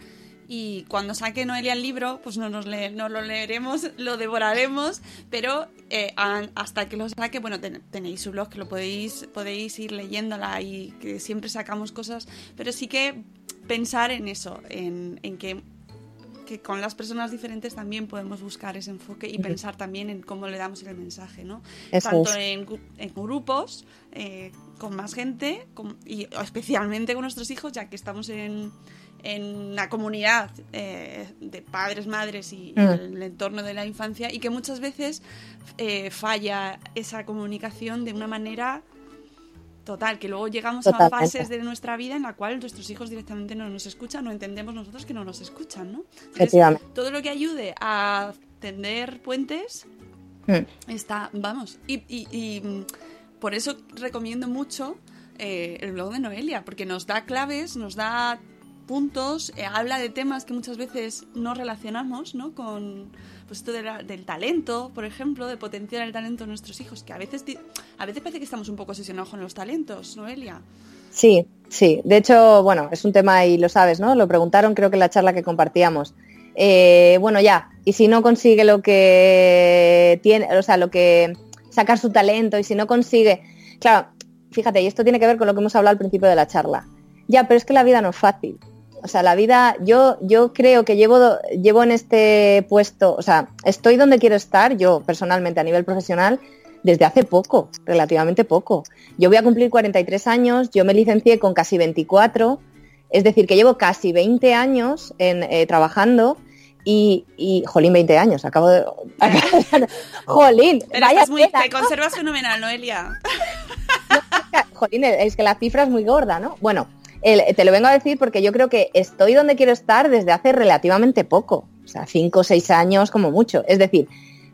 y cuando saque Noelia el libro, pues no, nos no lo leeremos, lo devoraremos, pero eh, hasta que lo saque, bueno, tenéis su blog que lo podéis, podéis ir leyéndola y que siempre sacamos cosas, pero sí que pensar en eso, en, que, con las personas diferentes también podemos buscar ese enfoque y pensar también en cómo le damos el mensaje, ¿no? Tanto en, grupos, eh, con más gente, y especialmente con nuestros hijos, ya que estamos en, en una comunidad eh, de padres, madres y, mm. el entorno de la infancia, y que muchas veces eh, falla esa comunicación de una manera Total, que luego llegamos a fases de nuestra vida en la cual nuestros hijos directamente no nos escuchan, no entendemos nosotros que no nos escuchan, ¿no? todo lo que ayude a tender puentes mm. está, vamos, y, mm, por eso recomiendo mucho eh, el blog de Noelia, porque nos da claves, nos da puntos, eh, habla de temas que muchas veces no relacionamos, ¿no? Con pues esto del talento, por ejemplo, de potenciar el talento de nuestros hijos, que a veces, a veces parece que estamos un poco obsesionados con los talentos, Noelia. Sí, sí. De hecho, bueno, es un tema y lo sabes, ¿no? Lo preguntaron creo que en la charla que compartíamos. Eh, bueno, ya, y si no consigue lo que tiene, o sea, lo que sacar su talento, y si no consigue, claro, fíjate, y esto tiene que ver con lo que hemos hablado al principio de la charla. Ya, pero es que la vida no es fácil. O sea, la vida, yo, yo creo que llevo, llevo en este puesto, o sea, estoy donde quiero estar, yo personalmente a nivel profesional, desde hace poco, relativamente poco. Yo voy a cumplir 43 años, yo me licencié con casi 24, es decir, que llevo casi 20 años en, eh, trabajando y, y, jolín, 20 años, acabo de... jolín, vaya muy, te conservas fenomenal, Noelia. jolín, es que la cifra es muy gorda, ¿no? Bueno, te lo vengo a decir porque yo creo que estoy donde quiero estar desde hace relativamente poco, o sea, cinco o seis años como mucho. Es decir,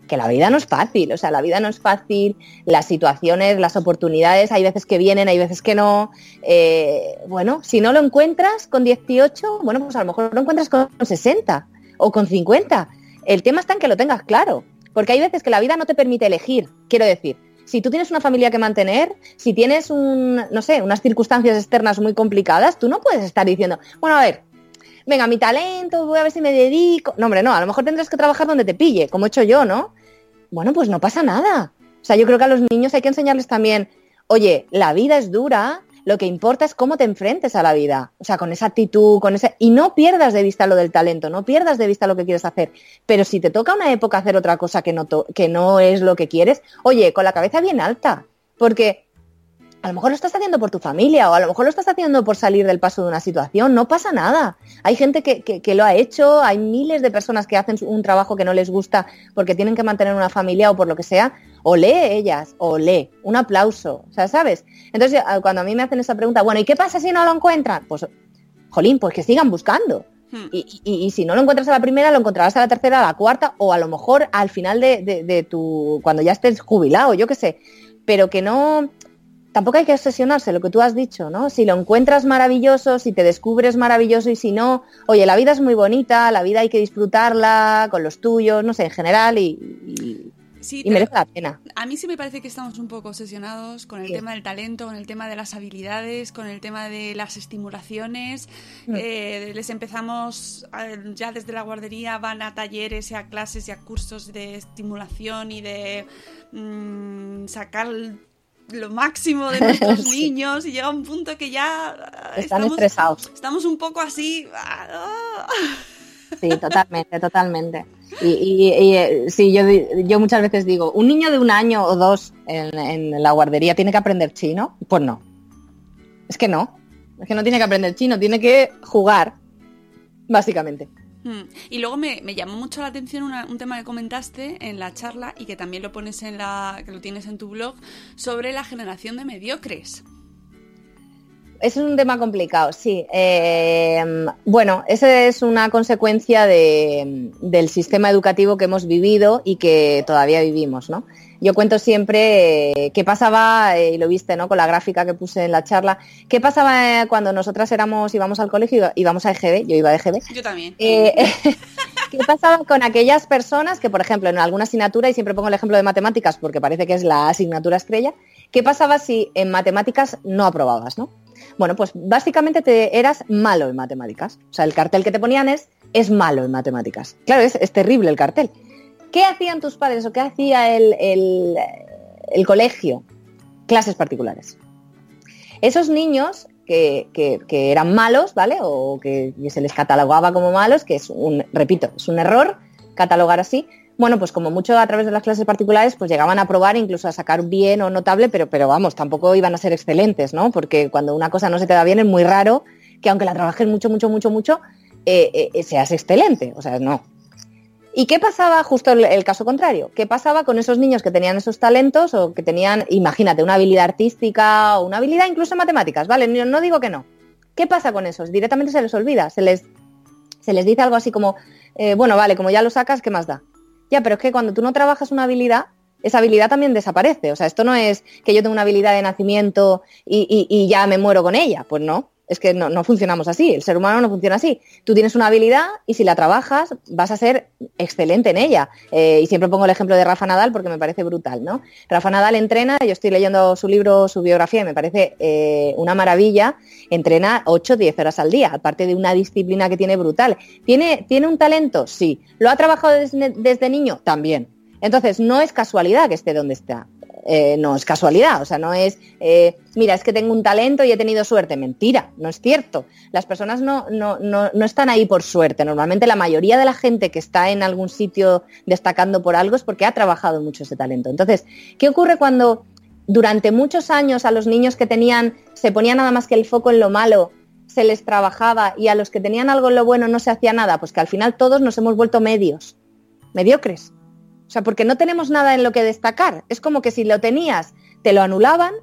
que la vida no es fácil, o sea, la vida no es fácil, las situaciones, las oportunidades, hay veces que vienen, hay veces que no. Eh, bueno, si no lo encuentras con 18, bueno, pues a lo mejor lo encuentras con 60 o con 50. El tema está en que lo tengas claro, porque hay veces que la vida no te permite elegir, quiero decir si tú tienes una familia que mantener, si tienes un, no sé, unas circunstancias externas muy complicadas, tú no puedes estar diciendo, bueno, a ver, venga, mi talento, voy a ver si me dedico. No, hombre, no, a lo mejor tendrás que trabajar donde te pille, como he hecho yo, ¿no? Bueno, pues no pasa nada. O sea, yo creo que a los niños hay que enseñarles también, oye, la vida es dura, lo que importa es cómo te enfrentes a la vida, o sea, con esa actitud, con ese... Y no pierdas de vista lo del talento, no pierdas de vista lo que quieres hacer, pero si te toca una época hacer otra cosa que no, que no es lo que quieres, oye, con la cabeza bien alta, Porque a lo mejor lo estás haciendo por tu familia o a lo mejor lo estás haciendo por salir del paso de una situación, no pasa nada. Hay gente que, que, lo ha hecho, hay miles de personas que hacen un trabajo que no les gusta porque tienen que mantener una familia o por lo que sea, o lee ellas, o lee, un aplauso, o sea, ¿sabes? Entonces, cuando a mí me hacen esa pregunta, bueno, ¿y qué pasa si no lo encuentran? Pues, jolín, pues que sigan buscando. Hmm. Y, si no lo encuentras a la primera, lo encontrarás a la tercera, a la cuarta, o a lo mejor al final de, de tu, cuando ya estés jubilado, yo qué sé. Pero que no, tampoco hay que obsesionarse, lo que tú has dicho, ¿no? Si lo encuentras maravilloso, si te descubres maravilloso y si no, oye, la vida es muy bonita, la vida hay que disfrutarla con los tuyos, no sé, en general y, merece la pena. A mí sí me parece que estamos un poco obsesionados con el tema del talento, con el tema de las habilidades, con el tema de las estimulaciones. Mm. Eh, les empezamos ya desde la guardería, van a talleres y a clases y a cursos de estimulación y de mm, sacar lo máximo de nuestros niños y llega un punto que ya ah, están estresados. Estamos un poco así. Sí, totalmente, totalmente. Y, y, eh, sí, yo, yo muchas veces digo, un niño de un año o dos en, la guardería tiene que aprender chino. Pues no. Es que no. Es que no tiene que aprender chino, tiene que jugar, básicamente. Hmm. Y luego me, llamó mucho la atención un tema que comentaste en la charla y que también lo pones en la, que lo tienes en tu blog, sobre la generación de mediocres. Es un tema complicado, sí. Eh, bueno, esa es una consecuencia del sistema educativo que hemos vivido y que todavía vivimos, ¿no? Yo cuento siempre eh, qué pasaba, eh, y lo viste, ¿no? Con la gráfica que puse en la charla, qué pasaba cuando nosotras éramos, íbamos al colegio, íbamos a EGB, yo iba a EGB. Yo también. ¿Qué pasaba con aquellas personas que, por ejemplo, en alguna asignatura, y siempre pongo el ejemplo de matemáticas porque parece que es la asignatura estrella, qué pasaba si en matemáticas no aprobabas, ¿no? Bueno, pues básicamente te eras malo en matemáticas. O sea, el cartel que te ponían es es malo en matemáticas. Claro, es, es terrible el cartel. ¿Qué hacían tus padres o qué hacía el, colegio? Clases particulares. Esos niños que, eran malos, ¿vale? O que, se les catalogaba como malos, que es un, repito, es un error catalogar así. Bueno, pues como mucho a través de las clases particulares, pues llegaban a probar, incluso a sacar bien o notable, pero, pero vamos, tampoco iban a ser excelentes, ¿no? Porque cuando una cosa no se te da bien es muy raro que aunque la trabajes mucho, mucho, mucho, mucho, eh, eh, seas excelente. O sea, no, ¿Y qué pasaba justo el, caso contrario? ¿Qué pasaba con esos niños que tenían esos talentos o que tenían, imagínate, una habilidad artística o una habilidad incluso en matemáticas, ¿vale? No, digo que no. ¿Qué pasa con esos? Directamente se les olvida, se les, se les dice algo así como, eh, bueno, vale, como ya lo sacas, ¿qué más da? Ya, pero es que cuando tú no trabajas una habilidad, esa habilidad también desaparece. O sea, esto no es que yo tengo una habilidad de nacimiento y ya me muero con ella. Pues no, es que no, funcionamos así, el ser humano no funciona así. Tú tienes una habilidad y si la trabajas vas a ser excelente en ella. Eh, y siempre pongo el ejemplo de Rafa Nadal porque me parece brutal, ¿no? Rafa Nadal entrena, yo estoy leyendo su libro, su biografía y me parece eh, una maravilla, entrena 8 10 horas al día, aparte de una disciplina que tiene brutal. ¿Tiene, ¿tiene un talento? Sí. ¿Lo ha trabajado desde, desde niño? También. Entonces, no es casualidad que esté donde está. Eh, no es casualidad, o sea, no es, eh, mira, es que tengo un talento y he tenido suerte. Mentira, no es cierto. Las personas no, no, no, no están ahí por suerte. Normalmente la mayoría de la gente que está en algún sitio destacando por algo es porque ha trabajado mucho ese talento. Entonces, ¿qué ocurre cuando durante muchos años a los niños que tenían, se ponía nada más que el foco en lo malo, se les trabajaba y a los que tenían algo en lo bueno no se hacía nada? Pues que al final todos nos hemos vuelto medios, mediocres. O sea, porque no tenemos nada en lo que destacar. Es como que si lo tenías, te lo anulaban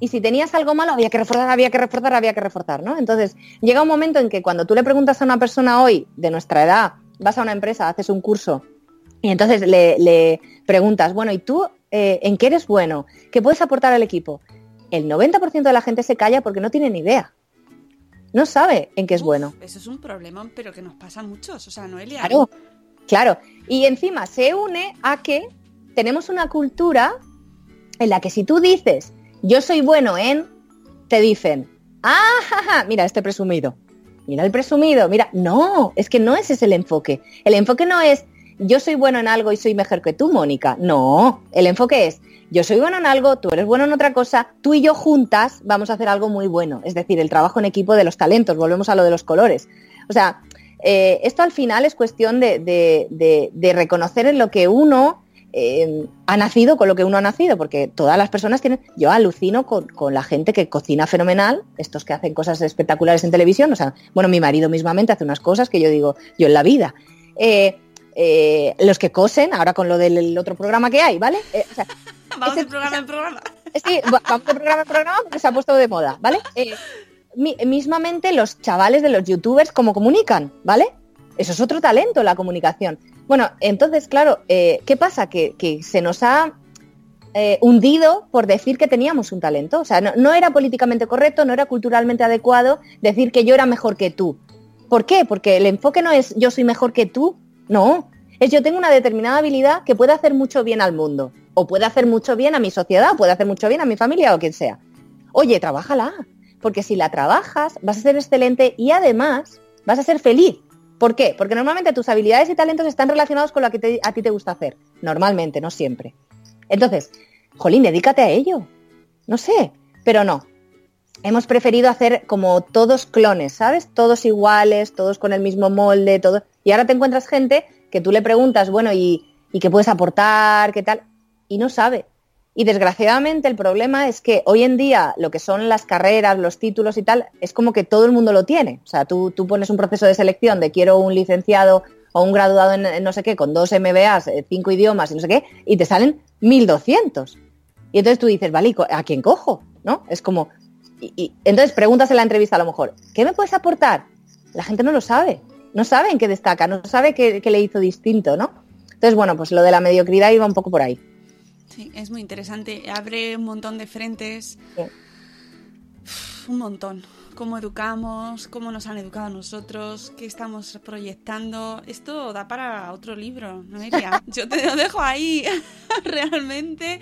y si tenías algo malo, había que reforzar, había que reforzar, había que reforzar, ¿no? Entonces, llega un momento en que cuando tú le preguntas a una persona hoy de nuestra edad, vas a una empresa, haces un curso y entonces le, preguntas, bueno, ¿y tú eh, en qué eres bueno? ¿Qué puedes aportar al equipo? El 90% de la gente se calla porque no tiene ni idea. No sabe en qué es bueno. Eso es un problema, pero que nos pasa a muchos. O sea, Noelia. Claro. Claro, y encima se une a que tenemos una cultura en la que si tú dices, yo soy bueno en, te dicen, ah, mira este presumido, mira el presumido, mira, no, es que no ese es el enfoque. El enfoque no es, yo soy bueno en algo y soy mejor que tú, Mónica. No, el enfoque es, yo soy bueno en algo, tú eres bueno en otra cosa, tú y yo juntas vamos a hacer algo muy bueno. Es decir, el trabajo en equipo de los talentos, volvemos a lo de los colores. O sea, eh, esto al final es cuestión de, reconocer en lo que uno eh, ha nacido con lo que uno ha nacido, porque todas las personas tienen, yo alucino con, con, la gente que cocina fenomenal, estos que hacen cosas espectaculares en televisión, o sea, bueno, mi marido mismamente hace unas cosas que yo digo, yo en la vida. Eh, eh, los que cosen, ahora con lo del otro programa que hay, ¿vale? O sea, vamos de programa en programa. Sí, vamos de programa en programa porque se ha puesto de moda, ¿vale? Mi, mismamente los chavales de los youtubers cómo comunican, ¿vale? Eso es otro talento, la comunicación. Bueno, entonces, claro, eh, ¿qué pasa? Que, se nos ha eh, hundido por decir que teníamos un talento. O sea, no, no, era políticamente correcto, no era culturalmente adecuado decir que yo era mejor que tú. ¿Por qué? Porque el enfoque no es yo soy mejor que tú, no. Es yo tengo una determinada habilidad que puede hacer mucho bien al mundo, o puede hacer mucho bien a mi sociedad, puede hacer mucho bien a mi familia o quien sea. Oye, trabájala, porque si la trabajas vas a ser excelente y además vas a ser feliz. ¿Por qué? Porque normalmente tus habilidades y talentos están relacionados con lo que a ti te gusta hacer. Normalmente, no siempre. Entonces, jolín, dedícate a ello. No sé, pero no. Hemos preferido hacer como todos clones, ¿sabes? Todos iguales, todos con el mismo molde, todo. Y ahora te encuentras gente que tú le preguntas, bueno, ¿y, y qué puedes aportar? ¿Qué tal? Y no sabe. Y desgraciadamente el problema es que hoy en día lo que son las carreras, los títulos y tal, es como que todo el mundo lo tiene. O sea, tú, tú pones un proceso de selección de quiero un licenciado o un graduado en, no sé qué, con dos MBAs, eh, cinco idiomas y no sé qué, y te salen 1200. Y entonces tú dices, vale, ¿a quién cojo? ¿No? Es como... Y, y, entonces preguntas en la entrevista a lo mejor, ¿qué me puedes aportar? La gente no lo sabe. No sabe en qué destaca, no sabe qué, qué le hizo distinto, ¿no? Entonces, bueno, pues lo de la mediocridad iba un poco por ahí. Sí, es muy interesante. Abre un montón de frentes. Sí. Un montón. Cómo educamos, cómo nos han educado a nosotros, qué estamos proyectando. Esto da para otro libro, ¿no, Iria? Yo te lo dejo ahí realmente.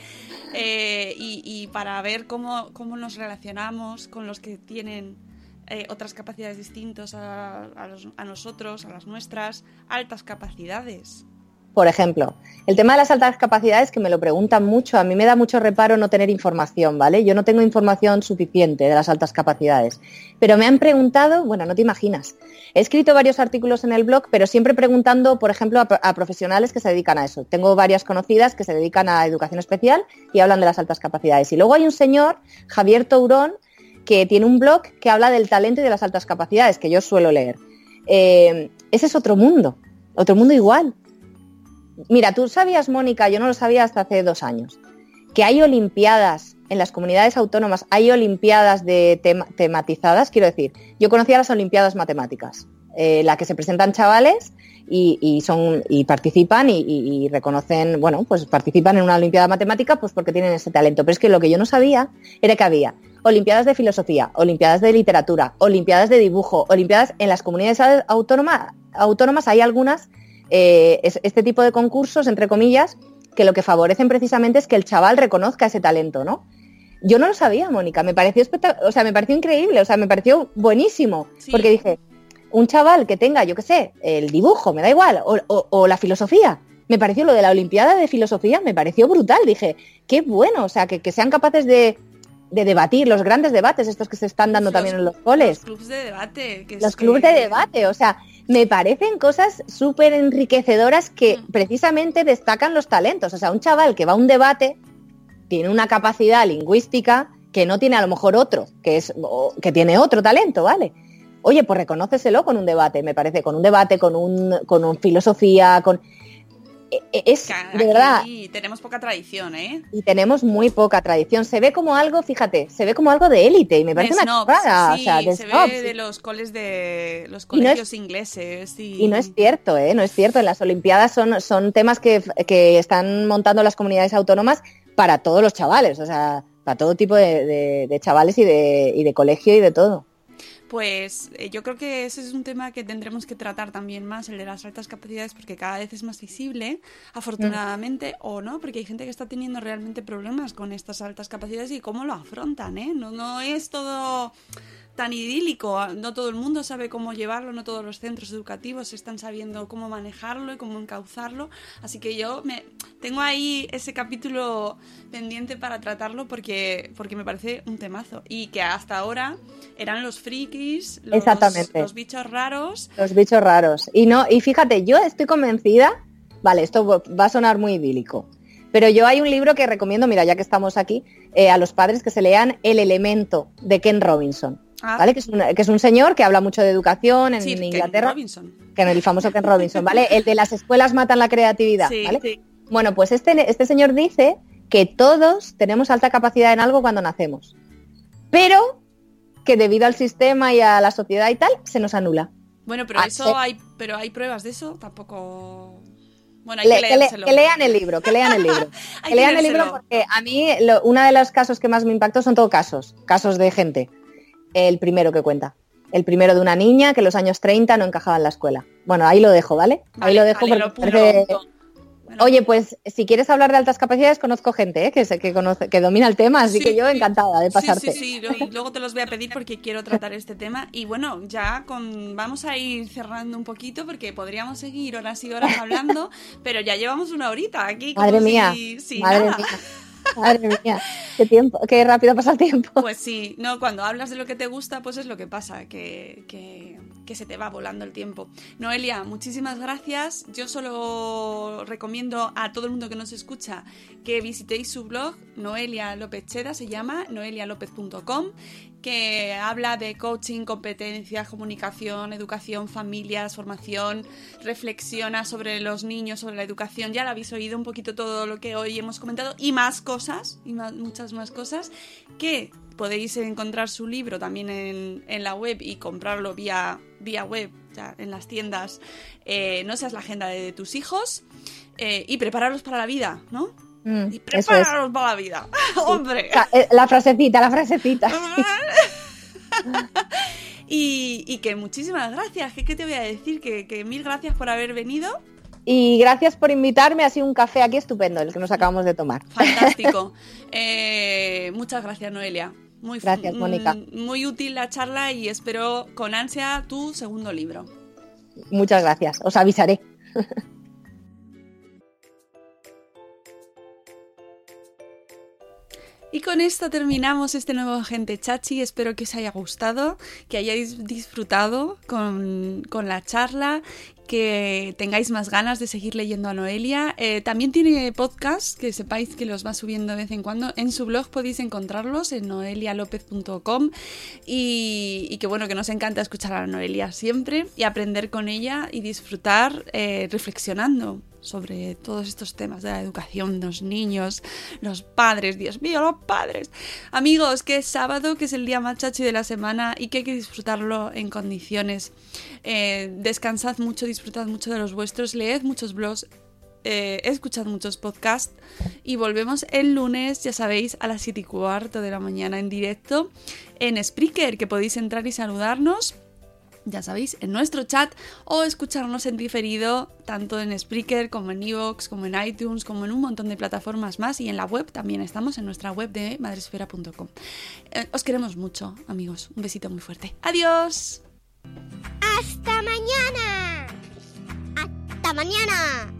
Eh, y, y, para ver cómo, cómo nos relacionamos con los que tienen eh, otras capacidades distintas a, a, los, a nosotros, a las nuestras, altas capacidades. Por ejemplo, el tema de las altas capacidades, que me lo preguntan mucho, a mí me da mucho reparo no tener información, ¿vale? Yo no tengo información suficiente de las altas capacidades. Pero me han preguntado, bueno, no te imaginas. He escrito varios artículos en el blog, pero siempre preguntando, por ejemplo, a, profesionales que se dedican a eso. Tengo varias conocidas que se dedican a educación especial y hablan de las altas capacidades. Y luego hay un señor, Javier Tourón, que tiene un blog que habla del talento y de las altas capacidades, que yo suelo leer. Eh, ese es otro mundo, otro mundo igual. Mira, tú sabías, Mónica, yo no lo sabía hasta hace dos años, que hay olimpiadas en las comunidades autónomas, hay olimpiadas de tema, tematizadas, quiero decir, yo conocía las olimpiadas matemáticas, eh, la que se presentan chavales y, son y participan y, reconocen, bueno, pues participan en una olimpiada matemática pues porque tienen ese talento. Pero es que lo que yo no sabía era que había olimpiadas de filosofía, olimpiadas de literatura, olimpiadas de dibujo, olimpiadas en las comunidades autónomas hay algunas eh, es, este tipo de concursos, entre comillas, que lo que favorecen precisamente es que el chaval reconozca ese talento, ¿no? Yo no lo sabía, Mónica, me pareció espectacular, o sea, me pareció increíble, o sea, me pareció buenísimo, sí. porque dije, un chaval que tenga, yo qué sé, el dibujo, me da igual, o, o, o, la filosofía, me pareció lo de la Olimpiada de Filosofía, me pareció brutal, dije, qué bueno, o sea, que, que sean capaces de, de debatir, los grandes debates, estos que se están dando los, también en los coles. Los clubes de debate. Que los clubes que... de debate, o sea, me parecen cosas súper enriquecedoras que mm. precisamente destacan los talentos. O sea, un chaval que va a un debate tiene una capacidad lingüística que no tiene a lo mejor otro, que, es, que tiene otro talento, ¿vale? Oye, pues reconóceselo con un debate, me parece, con un debate, con un, con un filosofía, con es de verdad. tenemos poca tradición, ¿eh? Y tenemos muy poca tradición. Se ve como algo, fíjate, se ve como algo de élite y me parece de una. Sí, o sea, de se snobs. ve de los coles de los colegios no es, ingleses. Y... y... no es cierto, ¿eh? No es cierto. En las Olimpiadas son, son temas que, que están montando las comunidades autónomas para todos los chavales, o sea, para todo tipo de, de, de chavales y de, y de colegio y de todo. Pues eh, yo creo que ese es un tema que tendremos que tratar también más, el de las altas capacidades, porque cada vez es más visible, afortunadamente, mm. o no, porque hay gente que está teniendo realmente problemas con estas altas capacidades y cómo lo afrontan, ¿eh? No, no es todo tan idílico, no todo el mundo sabe cómo llevarlo, no todos los centros educativos están sabiendo cómo manejarlo y cómo encauzarlo, así que yo me tengo ahí ese capítulo pendiente para tratarlo porque porque me parece un temazo y que hasta ahora eran los frikis, los, Exactamente. los bichos raros, los bichos raros y no y fíjate, yo estoy convencida, vale, esto va a sonar muy idílico, Pero yo hay un libro que recomiendo, mira, ya que estamos aquí, eh, a los padres que se lean El elemento de Ken Robinson. Ah. ¿Vale? Que es, un, que es un señor que habla mucho de educación en Sí, Ken Inglaterra. Robinson. Que el famoso Ken Robinson, ¿vale? El de las escuelas matan la creatividad, Sí, ¿vale? sí. Bueno, pues este, este señor dice que todos tenemos alta capacidad en algo cuando nacemos, pero que debido al sistema y a la sociedad y tal, se nos anula. Bueno, pero Ah, eso sí. hay, pero hay pruebas de eso, tampoco. Bueno, hay Le- que que, le- leérselo. que lean el libro, que lean el libro. Que lean el libro porque a mí lo- uno de los casos que más me impactó son todos casos, casos de gente. El primero que cuenta. El primero de una niña que en los años 30 no encajaba en la escuela. Bueno, ahí lo dejo, ¿vale? ahí Vale, lo dejo vale, porque lo parece-. Bueno, Oye, pues si quieres hablar de altas capacidades, conozco gente ¿eh? que, se- que, conoce, que domina el tema, así Sí, que yo encantada de pasarte. Sí, sí, sí, y luego te los voy a pedir porque quiero tratar este tema. Y bueno, ya con vamos a ir cerrando un poquito porque podríamos seguir horas y horas hablando, pero ya llevamos una horita aquí. como Madre si- mía, si madre nada. mía, madre mía, qué tiempo, qué rápido pasa el tiempo. Pues sí, no, cuando hablas de lo que te gusta, pues es lo que pasa, que, que- que se te va volando el tiempo. Noelia, muchísimas gracias. Yo solo recomiendo a todo el mundo que nos escucha que visitéis su blog, Noelia López Cheda, se llama noelialopez.com, que habla de coaching, competencias, comunicación, educación, familias, formación, reflexiona sobre los niños, sobre la educación. Ya lo habéis oído un poquito todo lo que hoy hemos comentado y más cosas, y más- muchas más cosas, que podéis encontrar su libro también en, en la web y comprarlo vía, vía web, en las tiendas. Eh, no seas la agenda de tus hijos eh, y prepararos para la vida, ¿no? Mm, Y es. prepararos para la vida. ¡Hombre! Eh, La frasecita, la frasecita. y, y que muchísimas gracias. ¿Qué, qué te voy a decir? Que, que mil gracias por haber venido. Y gracias por invitarme, ha sido un café aquí estupendo el que nos acabamos de tomar. Fantástico. Eh, muchas gracias, Noelia. Muy, Gracias, Mónica. mm, Muy útil la charla y espero con ansia tu segundo libro. Muchas gracias, os avisaré. Y con esto terminamos este nuevo Gente Chachi. Espero que os haya gustado, que hayáis disfrutado con, con la charla, que tengáis más ganas de seguir leyendo a Noelia. Eh, también tiene podcast, que sepáis que los va subiendo de vez en cuando. En su blog podéis encontrarlos en noelialopez.com y, y que bueno, que nos encanta escuchar a Noelia siempre y aprender con ella y disfrutar eh, reflexionando sobre todos estos temas de la educación, los niños, los padres, Dios mío, los padres. Amigos, que es sábado, que es el día más chachi de la semana y que hay que disfrutarlo en condiciones. Eh, descansad mucho, disfrutad mucho de los vuestros, leed muchos blogs. eh, escuchad muchos podcasts y volvemos el lunes, ya sabéis, a las 7 y cuarto de la mañana en directo en Spreaker, que podéis entrar y saludarnos ya sabéis, en nuestro chat o escucharnos en diferido tanto en Spreaker como en Evox, como en iTunes, como en un montón de plataformas más y en la web también estamos en nuestra web de madresfera.com. Eh, os queremos mucho, amigos. Un besito muy fuerte. Adiós. ¡Hasta mañana! ¡Hasta mañana!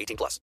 18 plus.